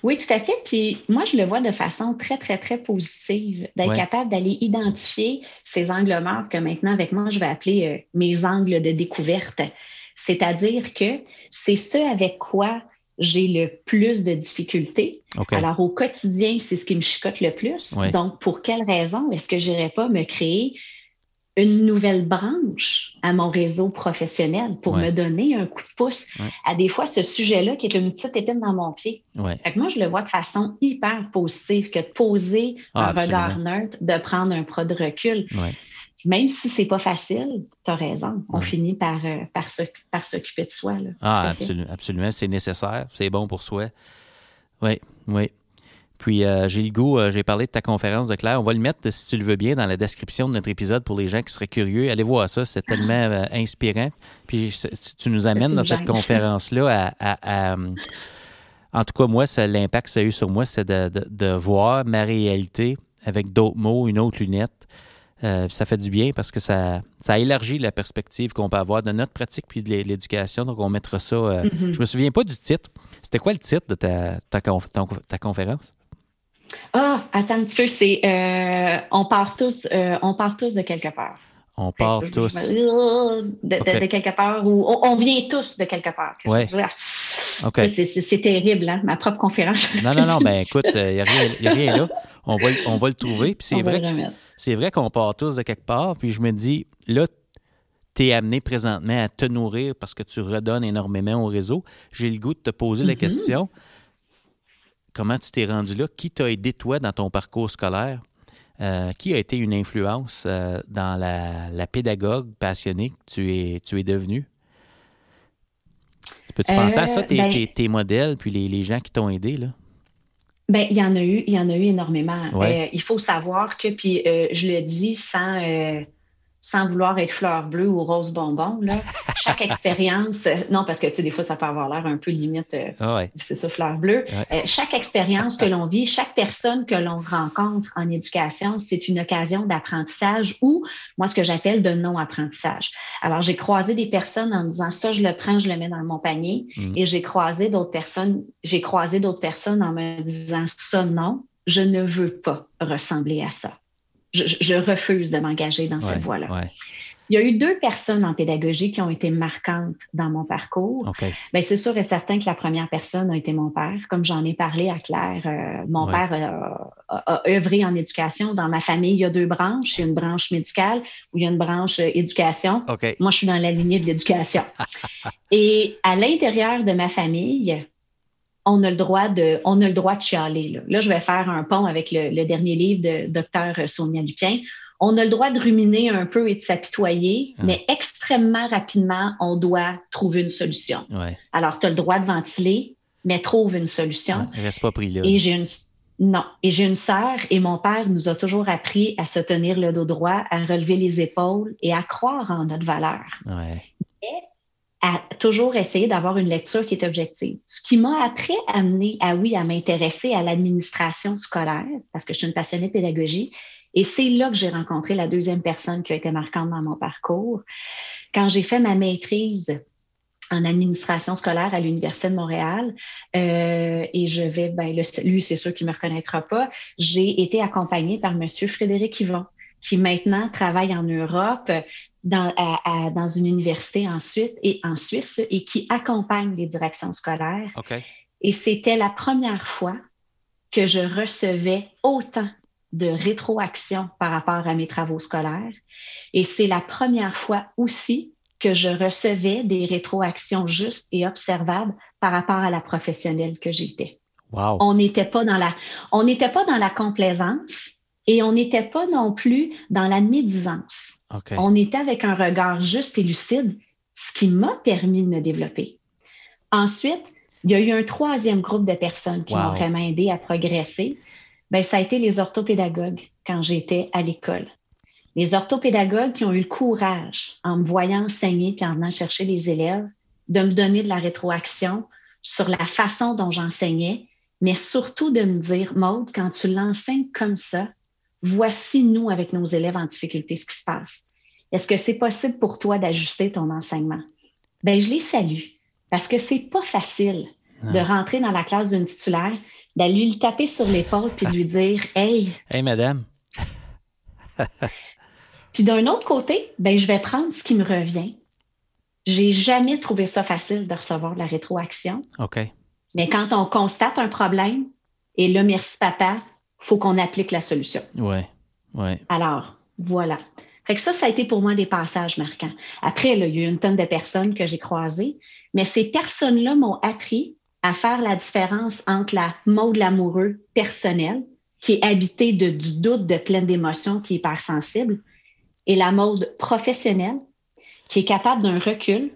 Oui, tout à fait. Puis moi, je le vois de façon très, très, très positive, d'être capable d'aller identifier ces angles morts que maintenant, avec moi, je vais appeler euh, mes angles de découverte. C'est-à-dire que c'est ce avec quoi j'ai le plus de difficultés. Alors, au quotidien, c'est ce qui me chicote le plus. Donc, pour quelle raison est-ce que je n'irais pas me créer une nouvelle branche à mon réseau professionnel pour me donner un coup de pouce à des fois ce sujet-là qui est une petite épine dans mon pied. Fait que moi, je le vois de façon hyper positive que de poser ah, un regard neutre, de prendre un pas de recul. Même si c'est pas facile, tu as raison. On finit par, euh, par s'occuper de soi. ah, absolument. absolument. C'est nécessaire. C'est bon pour soi. Oui, oui. Puis euh, j'ai le goût, euh, j'ai parlé de ta conférence de Claire. On va le mettre, si tu le veux bien, dans la description de notre épisode pour les gens qui seraient curieux. Allez voir ça, c'est tellement euh, inspirant. Puis tu nous amènes dans cette conférence-là à, En tout cas, moi, l'impact que ça a eu sur moi, c'est de, voir ma réalité avec d'autres mots, une autre lunette. ça fait du bien parce que ça, ça élargit la perspective qu'on peut avoir de notre pratique puis de l'éducation. Donc, on mettra ça. Mm-hmm. Je me souviens pas du titre. C'était quoi le titre de ta, ta conférence? Ah, attends un petit peu, c'est euh, on part tous, euh, on part tous de quelque part. On part tous. De, quelque part ou on, vient tous de quelque part. Ouais. C'est terrible, hein, ma propre conférence. Non, non, non, ben écoute, il n'y a, a, rien là. On va, on va le trouver. Puis c'est vrai, c'est vrai qu'on part tous de quelque part. Puis je me dis, là, tu es amené présentement à te nourrir parce que tu redonnes énormément au réseau. J'ai le goût de te poser la mm-hmm. question comment tu t'es rendu là? Qui t'a aidé, toi, dans ton parcours scolaire? Euh, qui a été une influence euh, dans la, pédagogue passionnée que tu es, tu es devenue? Peux-tu penser à ça, tes, euh, ben modèles, puis les, gens qui t'ont aidé? Là? Ben, il y en a eu, il y en a eu énormément. Il faut savoir que, puis je le dis sans, sans vouloir être fleur bleue ou rose bonbon, là, [LAUGHS] chaque expérience, non, parce que tu sais, des fois, ça peut avoir l'air un peu limite, ah c'est ça, fleur bleue. chaque expérience que l'on vit, chaque personne que l'on rencontre en éducation, c'est une occasion d'apprentissage ou, moi, ce que j'appelle de non-apprentissage. Alors, j'ai croisé des personnes en disant ça, je le prends, je le mets dans mon panier, mm. et j'ai croisé d'autres personnes, j'ai croisé d'autres personnes en me disant ça, non, je ne veux pas ressembler à ça je, refuse de m'engager dans cette voie-là. Il y a eu deux personnes en pédagogie qui ont été marquantes dans mon parcours. Ben, c'est sûr et certain que la première personne a été mon père. Comme j'en ai parlé à Claire, euh, mon père a, œuvré en éducation. Dans ma famille, il y a deux branches. Il y a une branche médicale où il y a une branche euh, éducation. Moi, je suis dans la lignée de l'éducation. [LAUGHS] et à l'intérieur de ma famille, on a le droit de, on a le droit de chialer. Là. je vais faire un pont avec le, dernier livre de Dr. Sonia Lupien. On a le droit de ruminer un peu et de s'apitoyer, ah. mais extrêmement rapidement, on doit trouver une solution. Alors, tu as le droit de ventiler, mais trouve une solution. reste pas pris là. Et j'ai une, non. Et j'ai une sœur et mon père nous a toujours appris à se tenir le dos droit, à relever les épaules et à croire en notre valeur. Ouais à toujours essayer d'avoir une lecture qui est objective. Ce qui m'a après amené à, oui, à m'intéresser à l'administration scolaire, parce que je suis une passionnée pédagogie, et c'est là que j'ai rencontré la deuxième personne qui a été marquante dans mon parcours. Quand j'ai fait ma maîtrise en administration scolaire à l'Université de Montréal. Euh, et je vais, ben, lui, c'est sûr qu'il ne me reconnaîtra pas. J'ai été accompagnée par M. Frédéric Yvon, qui maintenant travaille en Europe dans, dans une université ensuite et en Suisse et qui accompagne les directions scolaires. Et c'était la première fois que je recevais autant de rétroaction par rapport à mes travaux scolaires. Et c'est la première fois aussi que je recevais des rétroactions justes et observables par rapport à la professionnelle que j'étais. Wow. On n'était pas dans la, on n'était pas dans la complaisance, et on n'était pas non plus dans la médisance. On était avec un regard juste et lucide, ce qui m'a permis de me développer. Ensuite, il y a eu un troisième groupe de personnes qui m'ont vraiment aidé à progresser. Ben, ça a été les orthopédagogues quand j'étais à l'école. Les orthopédagogues qui ont eu le courage, en me voyant enseigner puis en venant chercher les élèves, de me donner de la rétroaction sur la façon dont j'enseignais, mais surtout de me dire, Maude, quand tu l'enseignes comme ça, voici nous avec nos élèves en difficulté ce qui se passe. Est-ce que c'est possible pour toi d'ajuster ton enseignement? Ben, je les salue parce que c'est pas facile de rentrer dans la classe d'une titulaire, d'aller lui taper sur l'épaule puis de lui dire Hey! Hey, madame! [LAUGHS] puis d'un autre côté, ben, je vais prendre ce qui me revient. J'ai jamais trouvé ça facile de recevoir de la rétroaction. OK. Mais quand on constate un problème, et là, merci papa, faut qu'on applique la solution. Oui, oui. Alors, voilà. Fait que ça, ça a été pour moi des passages marquants. Après, il y a eu une tonne de personnes que j'ai croisées, mais ces personnes-là m'ont appris à faire la différence entre la mode l'amoureux personnel, qui est habité de, du doute, de pleine d'émotions, qui est hypersensible, et la mode professionnelle, qui est capable d'un recul,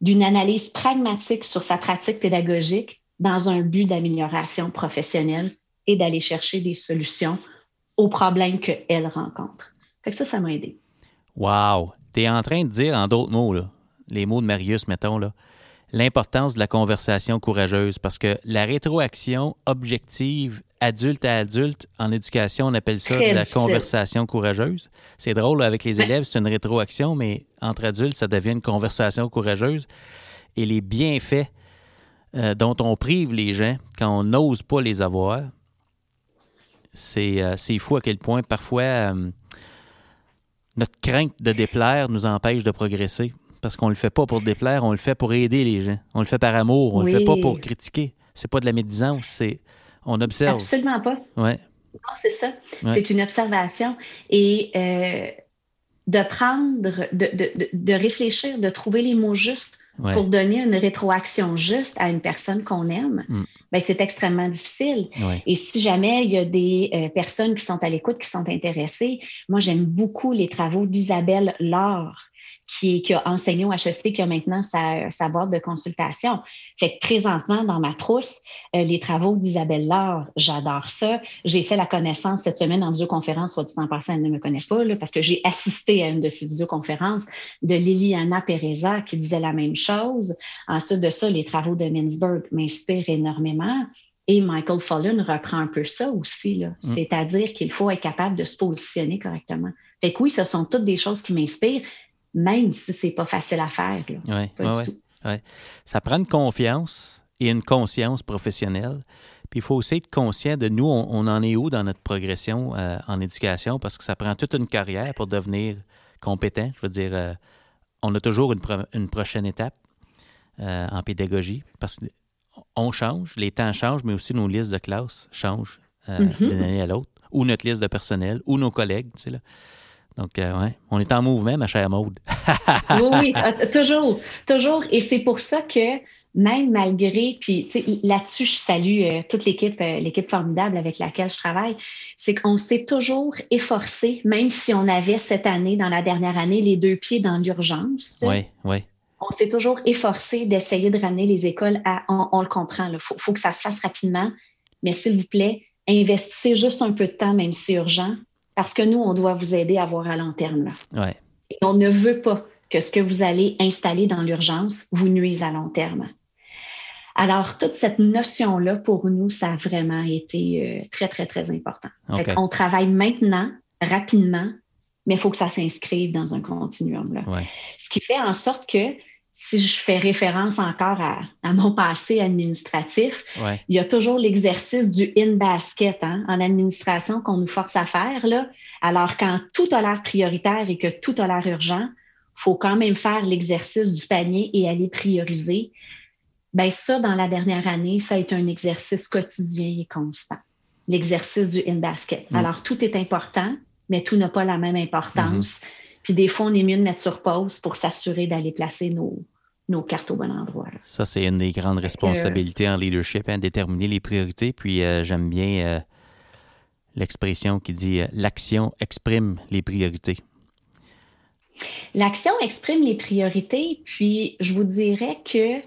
d'une analyse pragmatique sur sa pratique pédagogique dans un but d'amélioration professionnelle et d'aller chercher des solutions aux problèmes qu'elle rencontre. Fait que ça, ça m'a aidé. Wow! Tu es en train de dire, en d'autres mots, là, les mots de Marius, mettons, là, l'importance de la conversation courageuse parce que la rétroaction objective adulte à adulte en éducation, on appelle ça la conversation courageuse. C'est drôle, avec les élèves, c'est une rétroaction, mais entre adultes, ça devient une conversation courageuse. Et les bienfaits euh, dont on prive les gens quand on n'ose pas les avoir, euh, c'est fou à quel point parfois euh, notre crainte de déplaire nous empêche de progresser. Parce qu'on ne le fait pas pour déplaire, on le fait pour aider les gens. On le fait par amour, on ne le fait pas pour critiquer. C'est pas de la médisance, c'est on observe. Absolument pas. Ouais. c'est ça. C'est une observation. Et euh, de prendre, de, de, de, réfléchir, de trouver les mots justes pour donner une rétroaction juste à une personne qu'on aime, mm. ben, c'est extrêmement difficile. Et si jamais il y a des euh, personnes qui sont à l'écoute, qui sont intéressées, moi, j'aime beaucoup les travaux d'Isabelle Laure, qui, qui, a enseigné au HEC, qui a maintenant sa, sa boîte de consultation. Fait que présentement, dans ma trousse, euh, les travaux d'Isabelle Laure, j'adore ça. J'ai fait la connaissance cette semaine en visioconférence, soit dit en passant, elle ne me connaît pas, là, parce que j'ai assisté à une de ces visioconférences de Liliana Pereza qui disait la même chose. Ensuite de ça, les travaux de Mintzberg m'inspirent énormément. Et Michael Fullen reprend un peu ça aussi, mm. c'est-à-dire qu'il faut être capable de se positionner correctement. Fait que oui, ce sont toutes des choses qui m'inspirent, même si c'est pas facile à faire. Oui, Ça prend une confiance et une conscience professionnelle. Puis il faut aussi être conscient de nous, on, en est où dans notre progression euh, en éducation, parce que ça prend toute une carrière pour devenir compétent. Je veux dire, euh, on a toujours une, prochaine étape euh, en pédagogie, parce que on change, les temps changent, mais aussi nos listes de classe changent mm-hmm. d'une année à l'autre, ou notre liste de personnel, ou nos collègues. Tu sais, là. Donc, euh, ouais, on est en mouvement, ma chère Maude. [LAUGHS] oui, oui, ah, toujours, toujours. Et c'est pour ça que même malgré, puis là-dessus, je salue euh, toute l'équipe, l'équipe formidable avec laquelle je travaille, c'est qu'on s'est toujours efforcé, même si on avait cette année, dans la dernière année, les deux pieds dans l'urgence. Oui, oui on s'est toujours efforcé d'essayer de ramener les écoles à, on, le comprend, il faut, que ça se fasse rapidement, mais s'il vous plaît, investissez juste un peu de temps, même si urgent, parce que nous, on doit vous aider à voir à long terme. on ne veut pas que ce que vous allez installer dans l'urgence vous nuise à long terme. Alors, toute cette notion-là, pour nous, ça a vraiment été euh, très, très, très important. on travaille maintenant, rapidement, mais il faut que ça s'inscrive dans un continuum. Ce qui fait en sorte que si je fais référence encore à, mon passé administratif, il y a toujours l'exercice du in-basket hein, en administration qu'on nous force à faire. Là. Alors, quand tout a l'air prioritaire et que tout a l'air urgent, il faut quand même faire l'exercice du panier et aller prioriser. Bien, ça, dans la dernière année, ça a été un exercice quotidien et constant. L'exercice du in-basket. Mm. Alors, tout est important, mais tout n'a pas la même importance. Mm-hmm. Puis des fois, on est mieux de mettre sur pause pour s'assurer d'aller placer nos, nos cartes au bon endroit. Ça, c'est une des grandes responsabilités en leadership, hein, déterminer les priorités. Puis euh, j'aime bien euh, l'expression qui dit euh, l'action exprime les priorités. L'action exprime les priorités, puis je vous dirais que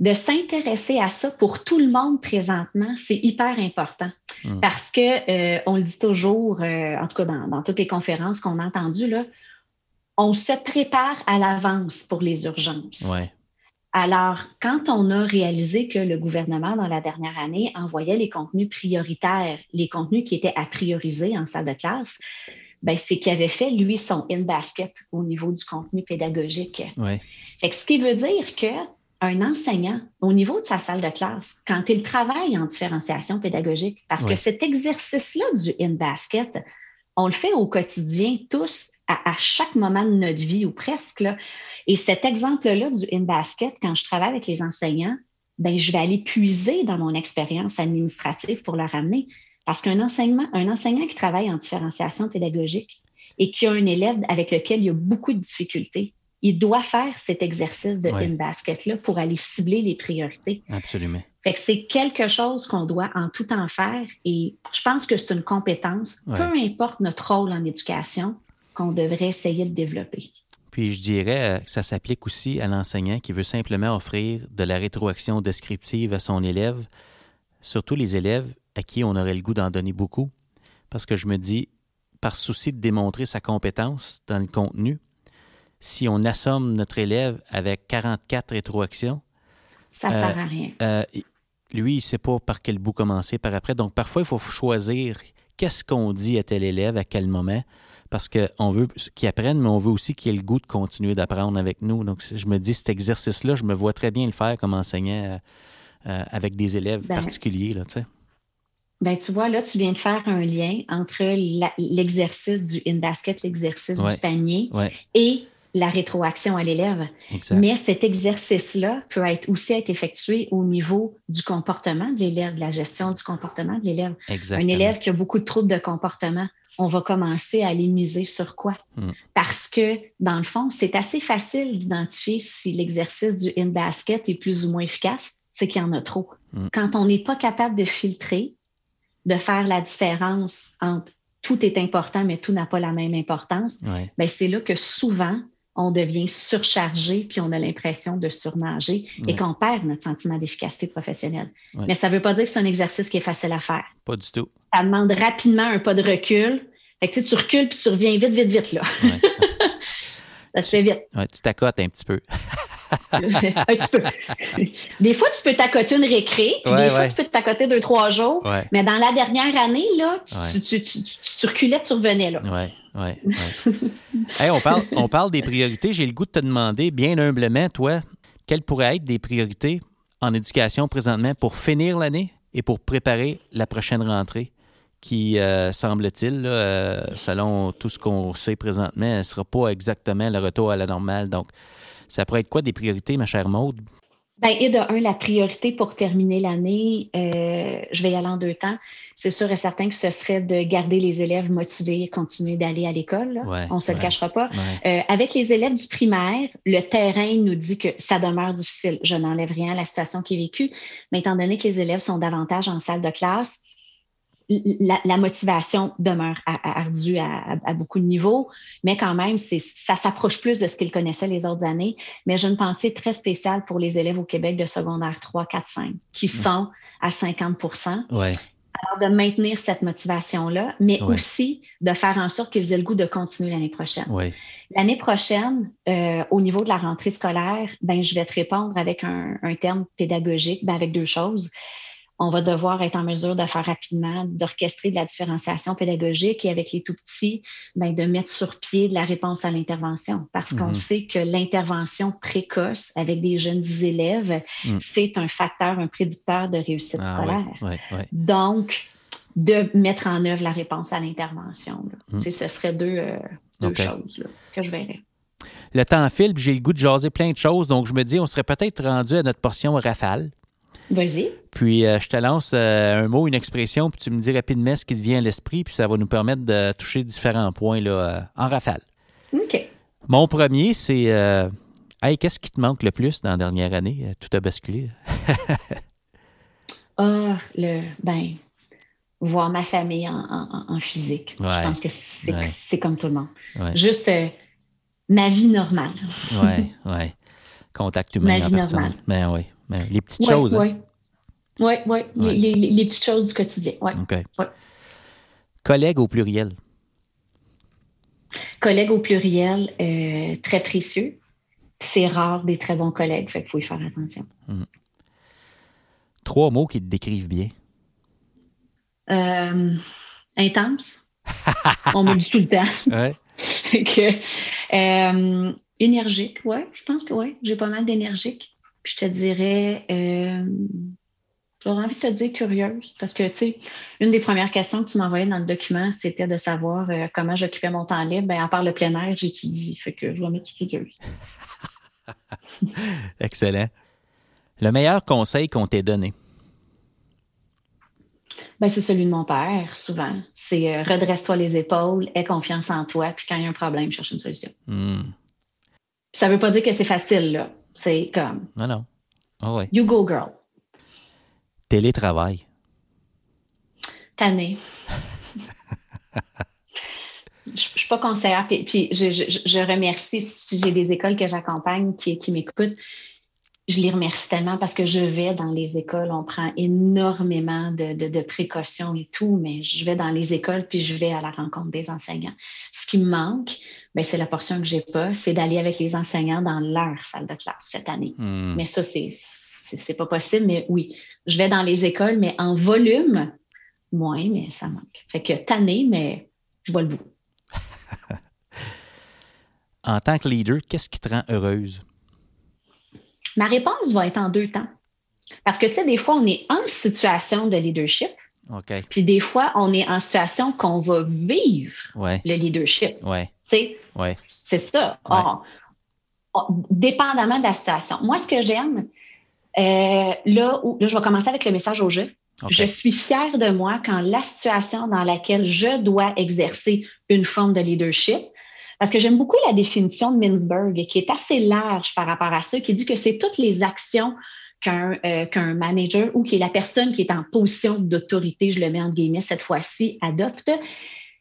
de s'intéresser à ça pour tout le monde présentement, c'est hyper important. Hmm. Parce que on le dit toujours, en tout cas dans, toutes les conférences qu'on a entendues, là, on se prépare à l'avance pour les urgences. Alors, quand on a réalisé que le gouvernement, dans la dernière année, envoyait les contenus prioritaires, les contenus qui étaient à prioriser en salle de classe, ben, c'est qu'il avait fait, lui, son in-basket au niveau du contenu pédagogique. Ouais. ce qui veut dire que un enseignant, au niveau de sa salle de classe, quand il travaille en différenciation pédagogique, parce que cet exercice-là du in-basket, on le fait au quotidien tous, à, chaque moment de notre vie ou presque. Et cet exemple-là du in-basket, quand je travaille avec les enseignants, ben, je vais aller puiser dans mon expérience administrative pour le ramener. Parce qu'un enseignement, un enseignant qui travaille en différenciation pédagogique et qui a un élève avec lequel il y a beaucoup de difficultés, il doit faire cet exercice de in-basket-là pour aller cibler les priorités. Absolument. Fait que c'est quelque chose qu'on doit en tout temps faire et je pense que c'est une compétence, peu importe notre rôle en éducation, qu'on devrait essayer de développer. Puis je dirais que ça s'applique aussi à l'enseignant qui veut simplement offrir de la rétroaction descriptive à son élève, surtout les élèves à qui on aurait le goût d'en donner beaucoup, parce que je me dis, par souci de démontrer sa compétence dans le contenu, si on assomme notre élève avec 44 rétroactions, ça ne sert à rien. Euh, lui, il ne sait pas par quel bout commencer par après. Donc, parfois, il faut choisir qu'est-ce qu'on dit à tel élève à quel moment parce qu'on veut qu'il apprenne, mais on veut aussi qu'il ait le goût de continuer d'apprendre avec nous. Donc, je me dis, cet exercice-là, je me vois très bien le faire comme enseignant euh, euh, avec des élèves ben, particuliers. Là, ben, tu vois, là, tu viens de faire un lien entre l'exercice du in-basket, l'exercice du panier et la rétroaction à l'élève. Mais cet exercice-là peut être aussi être effectué au niveau du comportement de l'élève, de la gestion du comportement de l'élève. Un élève qui a beaucoup de troubles de comportement, on va commencer à les miser sur quoi? Hmm. Parce que, dans le fond, c'est assez facile d'identifier si l'exercice du in-basket est plus ou moins efficace, c'est qu'il y en a trop. Hmm. Quand on n'est pas capable de filtrer, de faire la différence entre tout est important, mais tout n'a pas la même importance, ben, c'est là que souvent, on devient surchargé, puis on a l'impression de surnager et qu'on perd notre sentiment d'efficacité professionnelle. Mais ça ne veut pas dire que c'est un exercice qui est facile à faire. Pas du tout. Ça demande rapidement un pas de recul. Fait que, tu recules puis tu reviens vite, vite, vite. Là. [LAUGHS] ça se fait vite. tu t'accotes un petit peu. [LAUGHS] peu. Des fois, tu peux t'accoter une récré, des fois, tu peux t'accoter deux, trois jours. Mais dans la dernière année, là, tu, tu, tu, tu, reculais, tu revenais. Là. Ouais, ouais. [LAUGHS] on, parle, on parle des priorités. J'ai le goût de te demander, bien humblement, toi, quelles pourraient être des priorités en éducation présentement pour finir l'année et pour préparer la prochaine rentrée qui, euh, semble-t-il, euh, selon tout ce qu'on sait présentement, ne sera pas exactement le retour à la normale. Donc, ça pourrait être quoi des priorités, ma chère Maude? Bien, et de un, la priorité pour terminer l'année, euh, je vais y aller en deux temps. C'est sûr et certain que ce serait de garder les élèves motivés et continuer d'aller à l'école. On ne se le cachera pas. Euh, avec les élèves du primaire, le terrain nous dit que ça demeure difficile. Je n'enlève rien à la situation qui est vécue, mais étant donné que les élèves sont davantage en salle de classe, la, motivation demeure ardue à, beaucoup de niveaux, mais quand même, ça s'approche plus de ce qu'ils connaissaient les autres années. Mais j'ai une pensée très spéciale pour les élèves au Québec de secondaire 3, 4, 5, qui sont à 50% Alors, de maintenir cette motivation-là, mais aussi de faire en sorte qu'ils aient le goût de continuer l'année prochaine. L'année prochaine, euh, au niveau de la rentrée scolaire, ben, je vais te répondre avec un, terme pédagogique, ben, avec deux choses on va devoir être en mesure de faire rapidement, d'orchestrer de la différenciation pédagogique et avec les tout petits, ben, de mettre sur pied de la réponse à l'intervention parce qu'on mhm. sait que l'intervention précoce avec des jeunes élèves, mm. c'est un facteur, un prédicteur de réussite ah scolaire. Donc, de mettre en œuvre la réponse à l'intervention. Mm. Ce serait deux, euh, choses que je verrais. Le temps file, j'ai le goût de jaser plein de choses, donc je me dis, on serait peut-être rendu à notre portion rafale. Vas-y. Puis euh, je te lance euh, un mot, une expression, puis tu me dis rapidement ce qui te vient à l'esprit, puis ça va nous permettre de toucher différents points là, euh, en rafale. OK. Mon premier, c'est Hey, qu'est-ce qui te manque le plus dans la dernière année? Tout a basculé. [LAUGHS] ah, le ben, voir ma famille en, physique. Je pense que c'est comme tout le monde. Juste ma vie normale. oui, oui. Contact [LAUGHS] humain ma vie normale. Ben oui. Les petites choses. Oui, oui, oui. Les, petites choses du quotidien. Ouais. OK. Collègues au pluriel. Collègues au pluriel, euh, très précieux. C'est rare des très bons collègues, fait qu'il faut y faire attention. Hmm. Trois mots qui te décrivent bien. Euh, intense. On me dit tout le temps. [LAUGHS] Ouais. que, euh, énergique, oui. Je pense que oui. J'ai pas mal d'énergique je te dirais, euh, j'aurais envie de te dire curieuse, parce que, tu sais, une des premières questions que tu m'envoyais dans le document, c'était de savoir euh, comment j'occupais mon temps libre. Bien, à part le plein air, j'étudie. Fait que je vais mettre curieuse. [LAUGHS] Excellent. Le meilleur conseil qu'on t'ait donné? Ben, c'est celui de mon père, souvent. C'est euh, redresse-toi les épaules, aie confiance en toi, puis quand il y a un problème, cherche une solution. Hmm. Ça ne veut pas dire que c'est facile, là. C'est comme. Non, non. Oh, You go, girl. Télétravail. Tanné. je ne suis pas conseillère, puis, je, remercie si j'ai des écoles que j'accompagne qui, qui m'écoutent. Je les remercie tellement parce que je vais dans les écoles, on prend énormément de, de, précautions et tout, mais je vais dans les écoles puis je vais à la rencontre des enseignants. Ce qui me manque, ben, c'est la portion que j'ai pas, c'est d'aller avec les enseignants dans leur salle de classe cette année. Hmm. Mais ça, c'est, c'est pas possible. Mais oui, je vais dans les écoles, mais en volume, moins, mais ça manque. Fait que tanné, mais je vois le bout. [LAUGHS] en tant que leader, qu'est-ce qui te rend heureuse? Ma réponse va être en deux temps. Parce que, tu sais, des fois, on est en situation de leadership. Puis des fois, on est en situation qu'on va vivre le leadership. Ouais. Ouais. C'est ça. dépendamment de la situation. Moi, ce que j'aime, euh, là, où, je vais commencer avec le message au jeu. Je suis fière de moi quand la situation dans laquelle je dois exercer une forme de leadership, parce que j'aime beaucoup la définition de Mintzberg, qui est assez large par rapport à ça, qui dit que c'est toutes les actions euh, qu'un manager ou qui est la personne qui est en position d'autorité, je le mets en guillemets cette fois-ci, adopte.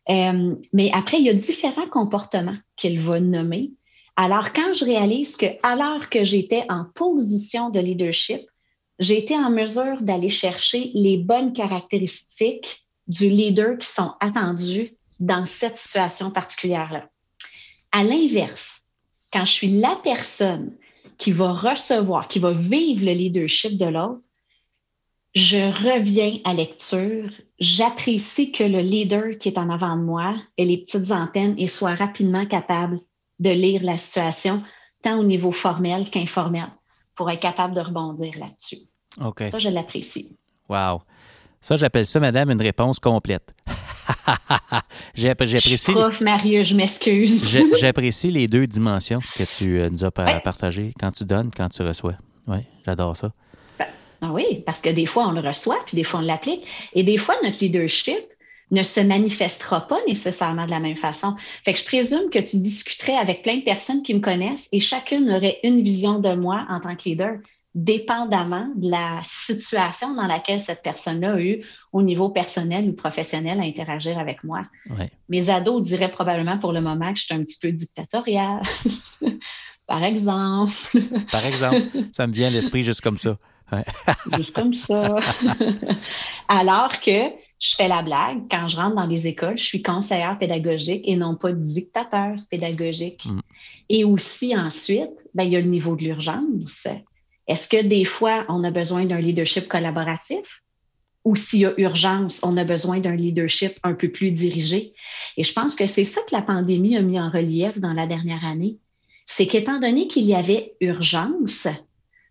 Euh, mais après, il y a différents comportements qu'il va nommer Alors, quand je réalise que, alors que j'étais en position de leadership, j'ai été en mesure d'aller chercher les bonnes caractéristiques du leader qui sont attendues dans cette situation particulière-là. À l'inverse, quand je suis la personne qui va recevoir, qui va vivre le leadership de l'autre, je reviens à lecture, j'apprécie que le leader qui est en avant de moi ait les petites antennes et soit rapidement capable de lire la situation, tant au niveau formel qu'informel, pour être capable de rebondir là-dessus. OK. Ça, je l'apprécie. Wow. Ça, j'appelle ça, madame, une réponse complète. [LAUGHS] J'apprécie. Prof Mario, je m'excuse. J'apprécie les deux dimensions que tu euh, nous as partagées, quand tu donnes, quand tu reçois. Oui, j'adore ça. Ben, ah oui, parce que des fois, on le reçoit, puis des fois, on l'applique. Et des fois, notre leadership ne se manifestera pas nécessairement de la même façon. Fait que je présume que tu discuterais avec plein de personnes qui me connaissent et chacune aurait une vision de moi en tant que leader dépendamment de la situation dans laquelle cette personne-là a eu au niveau personnel ou professionnel à interagir avec moi. Mes ados diraient probablement pour le moment que je suis un petit peu dictatorial. [LAUGHS] Par exemple. Par exemple, ça me vient à l'esprit juste comme ça. [LAUGHS] juste comme ça. [LAUGHS] Alors que je fais la blague, quand je rentre dans les écoles, je suis conseillère pédagogique et non pas dictateur pédagogique. Mm. Et aussi ensuite, ben, il y a le niveau de l'urgence. Est-ce que des fois, on a besoin d'un leadership collaboratif? Ou s'il y a urgence, on a besoin d'un leadership un peu plus dirigé? Et je pense que c'est ça que la pandémie a mis en relief dans la dernière année. C'est qu'étant donné qu'il y avait urgence,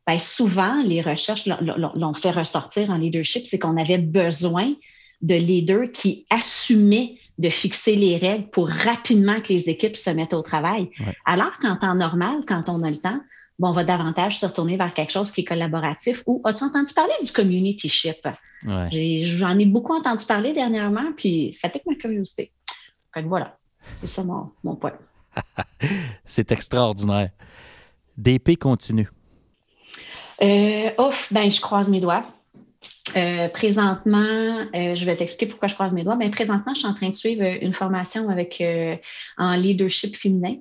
bien souvent, les recherches l'ont fait ressortir en leadership, c'est qu'on avait besoin de leaders qui assumaient de fixer les règles pour rapidement que les équipes se mettent au travail. Alors qu'en temps normal, quand on a le temps, bon, on va davantage se retourner vers quelque chose qui est collaboratif. Ou as-tu entendu parler du community ship? J'en ai, beaucoup entendu parler dernièrement, puis ça pique ma curiosité. Voilà, c'est ça mon, mon point. [LAUGHS] c'est extraordinaire. DP continue. Euh, ouf, ben je croise mes doigts. Euh, présentement, euh, je vais t'expliquer pourquoi je croise mes doigts. Mais ben, présentement, je suis en train de suivre une formation avec en leadership féminin.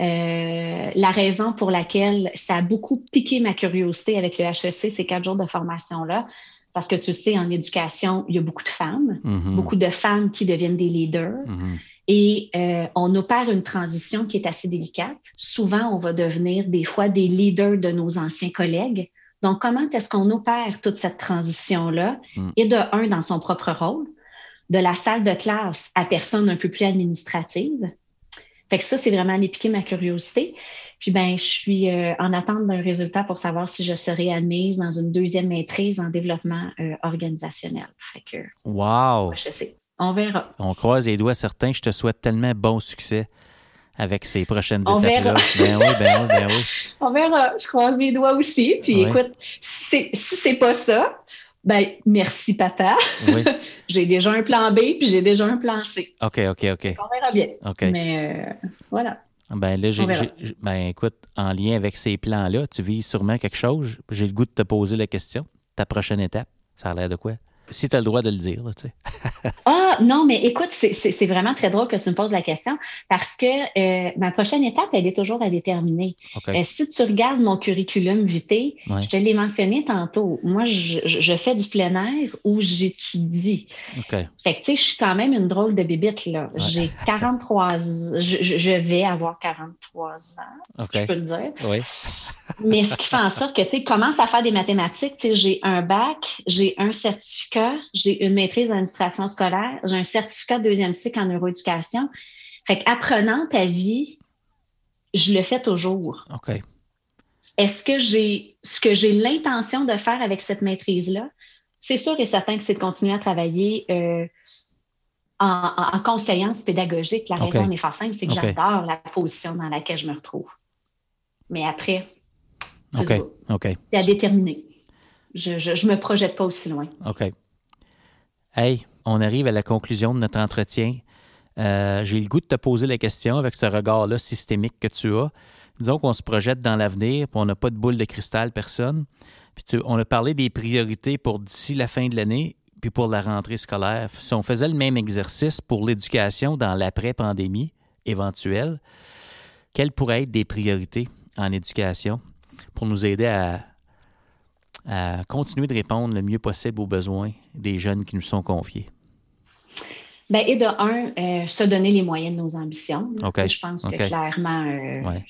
Euh, la raison pour laquelle ça a beaucoup piqué ma curiosité avec le HEC, ces quatre jours de formation-là, parce que tu sais, en éducation, il y a beaucoup de femmes, mm-hmm. beaucoup de femmes qui deviennent des leaders. Mm-hmm. Et euh, on opère une transition qui est assez délicate. Souvent, on va devenir des fois des leaders de nos anciens collègues. Donc, comment est-ce qu'on opère toute cette transition-là? Mm. Et de un, dans son propre rôle, de la salle de classe à personne un peu plus administrative, fait que ça, c'est vraiment aller piquer ma curiosité. Puis ben, je suis euh, en attente d'un résultat pour savoir si je serai admise dans une deuxième maîtrise en développement euh, organisationnel. Fait que. Wow! Je sais. On verra. On croise les doigts certains. Je te souhaite tellement bon succès avec ces prochaines étapes-là. Ben oui, ben oui, ben oui. [LAUGHS] On verra. Je croise mes doigts aussi. Puis écoute, si c'est pas ça, ben, merci, papa. [LAUGHS] j'ai déjà un plan B, puis j'ai déjà un plan C. OK, OK, OK. On verra bien. OK. Mais euh, voilà. Ben là, j'ai, ben écoute, en lien avec ces plans-là, tu vises sûrement quelque chose. J'ai le goût de te poser la question. Ta prochaine étape, ça a l'air de quoi? Si tu as le droit de le dire. tu sais. [LAUGHS] ah, non, mais écoute, c'est vraiment très drôle que tu me poses la question parce que euh, ma prochaine étape, elle est toujours à déterminer. Euh, si tu regardes mon curriculum vitae, je te l'ai mentionné tantôt. Moi, je, fais du plein air ou j'étudie. Fait que, tu sais, je suis quand même une drôle de bébite, là. J'ai 43 je, je, vais avoir 43 ans, je peux le dire. Oui. mais ce qui fait en sorte que, tu sais, commence à faire des mathématiques. Tu sais, j'ai un bac, j'ai un certificat j'ai une maîtrise en administration scolaire, j'ai un certificat de deuxième cycle en neuroéducation. Fait qu'apprenant ta vie, je le fais toujours. OK. Est-ce que j'ai ce que j'ai l'intention de faire avec cette maîtrise-là? C'est sûr et certain que c'est de continuer à travailler euh, en, en, conseillance pédagogique. La raison est fort simple, c'est que j'adore la position dans laquelle je me retrouve. Mais après, c'est à déterminer. Je ne me projette pas aussi loin. OK. Hey, on arrive à la conclusion de notre entretien. Euh, j'ai le goût de te poser la question avec ce regard-là systémique que tu as. Disons qu'on se projette dans l'avenir, puis on n'a pas de boule de cristal, personne. Puis on a parlé des priorités pour d'ici la fin de l'année, puis pour la rentrée scolaire. Si on faisait le même exercice pour l'éducation dans l'après-pandémie éventuelle, quelles pourraient être des priorités en éducation pour nous aider à, à continuer de répondre le mieux possible aux besoins des jeunes qui nous sont confiés? Bien, et de un, euh, se donner les moyens de nos ambitions. Je pense que clairement, euh,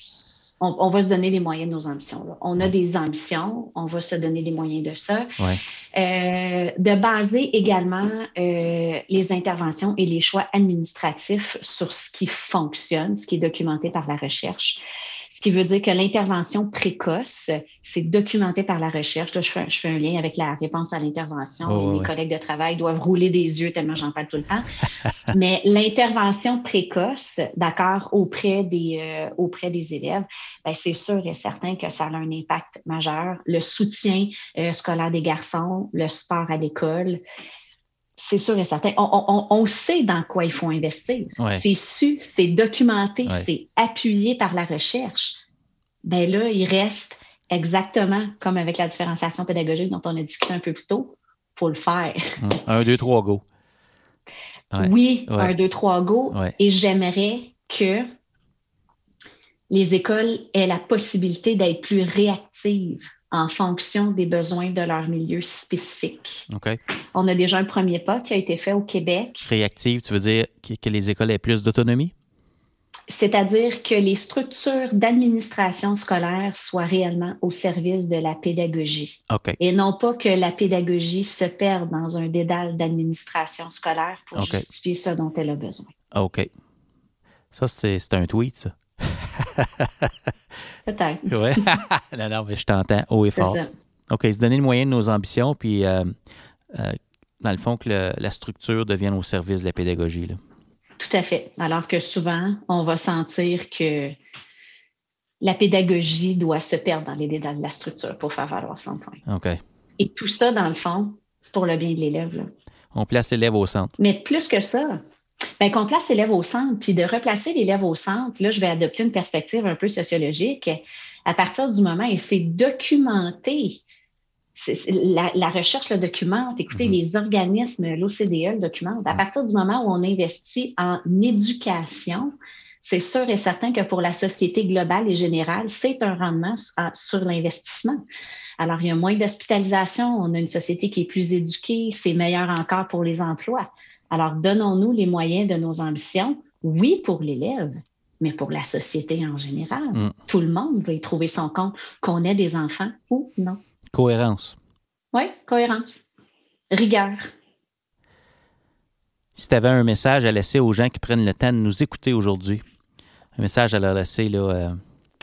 on, va se donner les moyens de nos ambitions. On a des ambitions, on va se donner les moyens de ça. Euh, de baser également les interventions et les choix administratifs sur ce qui fonctionne, ce qui est documenté par la recherche ce qui veut dire que l'intervention précoce, c'est documenté par la recherche. Là, je, fais, un lien avec la réponse à l'intervention. Oh, Mes collègues de travail doivent rouler des yeux tellement j'en parle tout le temps. [LAUGHS] Mais l'intervention précoce, d'accord, auprès des, euh, auprès des élèves, ben, c'est sûr et certain que ça a un impact majeur. Le soutien euh, scolaire des garçons, le sport à l'école, c'est sûr et certain. On, sait dans quoi il faut investir. C'est su, c'est documenté, c'est appuyé par la recherche. Ben là, il reste exactement comme avec la différenciation pédagogique dont on a discuté un peu plus tôt. Il faut le faire. Hum. Un, deux, trois, go. Oui, un, deux, trois, go. Et j'aimerais que les écoles aient la possibilité d'être plus réactives en fonction des besoins de leur milieu spécifique. On a déjà un premier pas qui a été fait au Québec. Réactive, tu veux dire que les écoles aient plus d'autonomie? C'est-à-dire que les structures d'administration scolaire soient réellement au service de la pédagogie. Et non pas que la pédagogie se perde dans un dédale d'administration scolaire pour justifier ce dont elle a besoin. OK. Ça, c'est un tweet, ça. [LAUGHS] Peut-être. [LAUGHS] Oui. [LAUGHS] non, non, mais je t'entends haut et fort. Ça. OK, se donner le moyen de nos ambitions, puis euh, euh, dans le fond, que la structure devienne au service de la pédagogie. Là. Tout à fait. Alors que souvent, on va sentir que la pédagogie doit se perdre dans les détails de la structure pour faire valoir son point. OK. Et tout ça, dans le fond, c'est pour le bien de l'élève. On place l'élève au centre. Mais plus que ça, ben, qu'on place l'élève au centre, puis de replacer l'élève au centre, là, je vais adopter une perspective un peu sociologique. À partir du moment où c'est documenté, la, recherche le documente, écoutez, mhm. les organismes, l'OCDE le documente. À partir du moment où on investit en éducation, c'est sûr et certain que pour la société globale et générale, c'est un rendement sur l'investissement. Alors, il y a moins d'hospitalisation, on a une société qui est plus éduquée, c'est meilleur encore pour les emplois. Alors, donnons-nous les moyens de nos ambitions, oui, pour l'élève, mais pour la société en général. Mm. Tout le monde va y trouver son compte, qu'on ait des enfants ou non. Cohérence. Oui, cohérence. Rigueur. Si tu avais un message à laisser aux gens qui prennent le temps de nous écouter aujourd'hui, un message à leur laisser là, euh,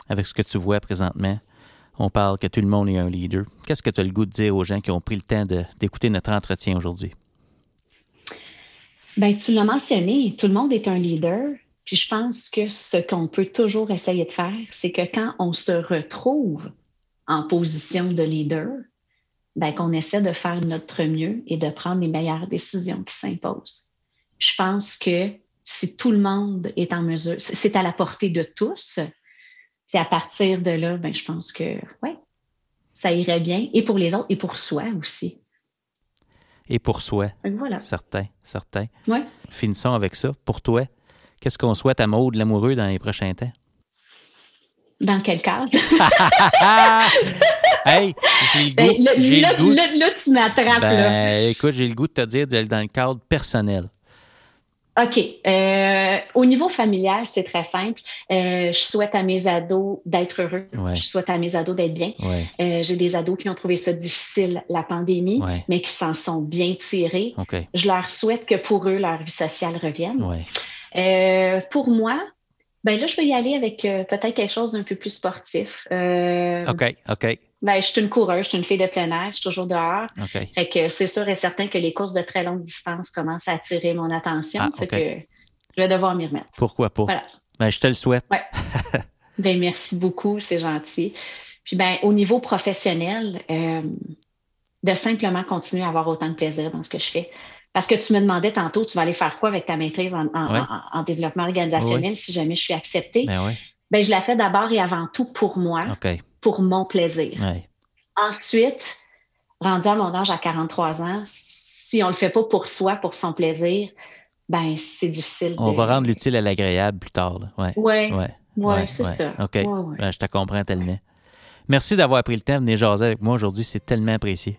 avec ce que tu vois présentement, on parle que tout le monde est un leader. Qu'est-ce que tu as le goût de dire aux gens qui ont pris le temps d'écouter notre entretien aujourd'hui? Bien, tu l'as mentionné, tout le monde est un leader. Puis je pense que ce qu'on peut toujours essayer de faire, c'est que quand on se retrouve en position de leader, ben, qu'on essaie de faire notre mieux et de prendre les meilleures décisions qui s'imposent. Je pense que si tout le monde est en mesure, c'est à la portée de tous, c'est à partir de là, ben, je pense que ouais, ça irait bien, et pour les autres, et pour soi aussi et pour soi. Voilà. Certain, certain. Ouais. Finissons avec ça. Pour toi, qu'est-ce qu'on souhaite à Maude l'amoureux dans les prochains temps? Dans quelle case? [LAUGHS] hey, j'ai le ben, goût. là, le goût, là, tu m'attrapes. Ben, écoute, j'ai le goût de te dire dans le cadre personnel. OK. Euh, au niveau familial, c'est très simple. Euh, je souhaite à mes ados d'être heureux. Je souhaite à mes ados d'être bien. Euh, j'ai des ados qui ont trouvé ça difficile, la pandémie, mais qui s'en sont bien tirés. Je leur souhaite que pour eux, leur vie sociale revienne. pour moi, ben là, je vais y aller avec peut-être quelque chose d'un peu plus sportif. OK, OK. Ben, je suis une coureuse, je suis une fille de plein air, je suis toujours dehors. Fait que c'est sûr et certain que les courses de très longue distance commencent à attirer mon attention. Ah, fait que je vais devoir m'y remettre. Pourquoi pas? Ben, je te le souhaite. Ouais. [LAUGHS] ben, merci beaucoup, c'est gentil. Puis ben, au niveau professionnel, euh, de simplement continuer à avoir autant de plaisir dans ce que je fais. Parce que tu me demandais tantôt, tu vas aller faire quoi avec ta maîtrise en, développement organisationnel si jamais je suis acceptée? Ben, ben, je la fais d'abord et avant tout pour moi. Pour mon plaisir. Ensuite, rendu à mon âge à 43 ans, si on le fait pas pour soi, pour son plaisir, ben c'est difficile. On va rendre l'utile à l'agréable plus tard. Oui. Ouais. Oui, c'est ça. OK. Ben, je te comprends tellement. Merci d'avoir pris le temps de venir jaser avec moi aujourd'hui. C'est tellement apprécié.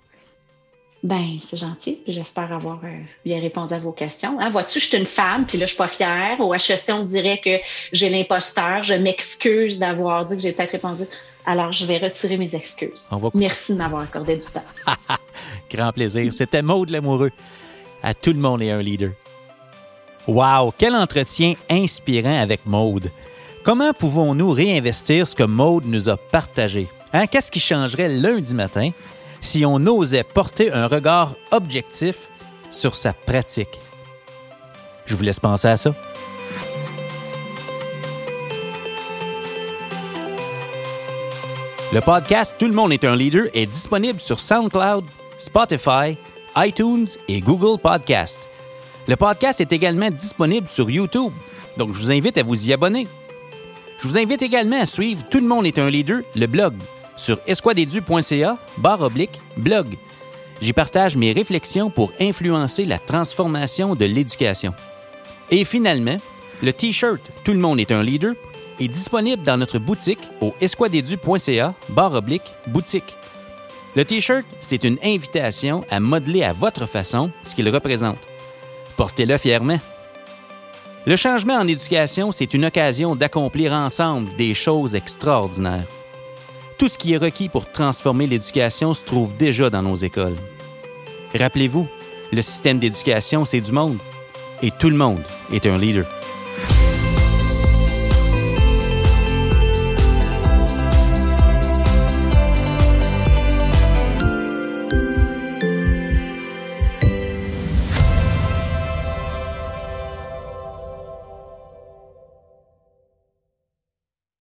Ben, c'est gentil. J'espère avoir euh, bien répondu à vos questions. Hein, vois-tu, je suis une femme, puis là, je suis pas fière. Au HEC, on dirait que j'ai l'imposteur. Je m'excuse d'avoir dit que j'ai peut-être répondu. Alors, je vais retirer mes excuses. Merci de m'avoir accordé du temps. [LAUGHS] Grand plaisir. C'était Maude l'amoureux. À tout le monde et un leader. Wow, quel entretien inspirant avec Maude. Comment pouvons-nous réinvestir ce que Maude nous a partagé? Hein? Qu'est-ce qui changerait lundi matin si on osait porter un regard objectif sur sa pratique? Je vous laisse penser à ça. Le podcast Tout le monde est un leader est disponible sur SoundCloud, Spotify, iTunes et Google Podcast. Le podcast est également disponible sur YouTube, donc je vous invite à vous y abonner. Je vous invite également à suivre Tout le monde est un leader, le blog, sur esquadedu.ca, barre oblique, blog. J'y partage mes réflexions pour influencer la transformation de l'éducation. Et finalement, le T-shirt Tout le monde est un leader est disponible dans notre boutique au esquadedu.ca, barre oblique, boutique. Le T-shirt, c'est une invitation à modeler à votre façon ce qu'il représente. Portez-le fièrement. Le changement en éducation, c'est une occasion d'accomplir ensemble des choses extraordinaires. Tout ce qui est requis pour transformer l'éducation se trouve déjà dans nos écoles. Rappelez-vous, le système d'éducation, c'est du monde. Et tout le monde est un leader.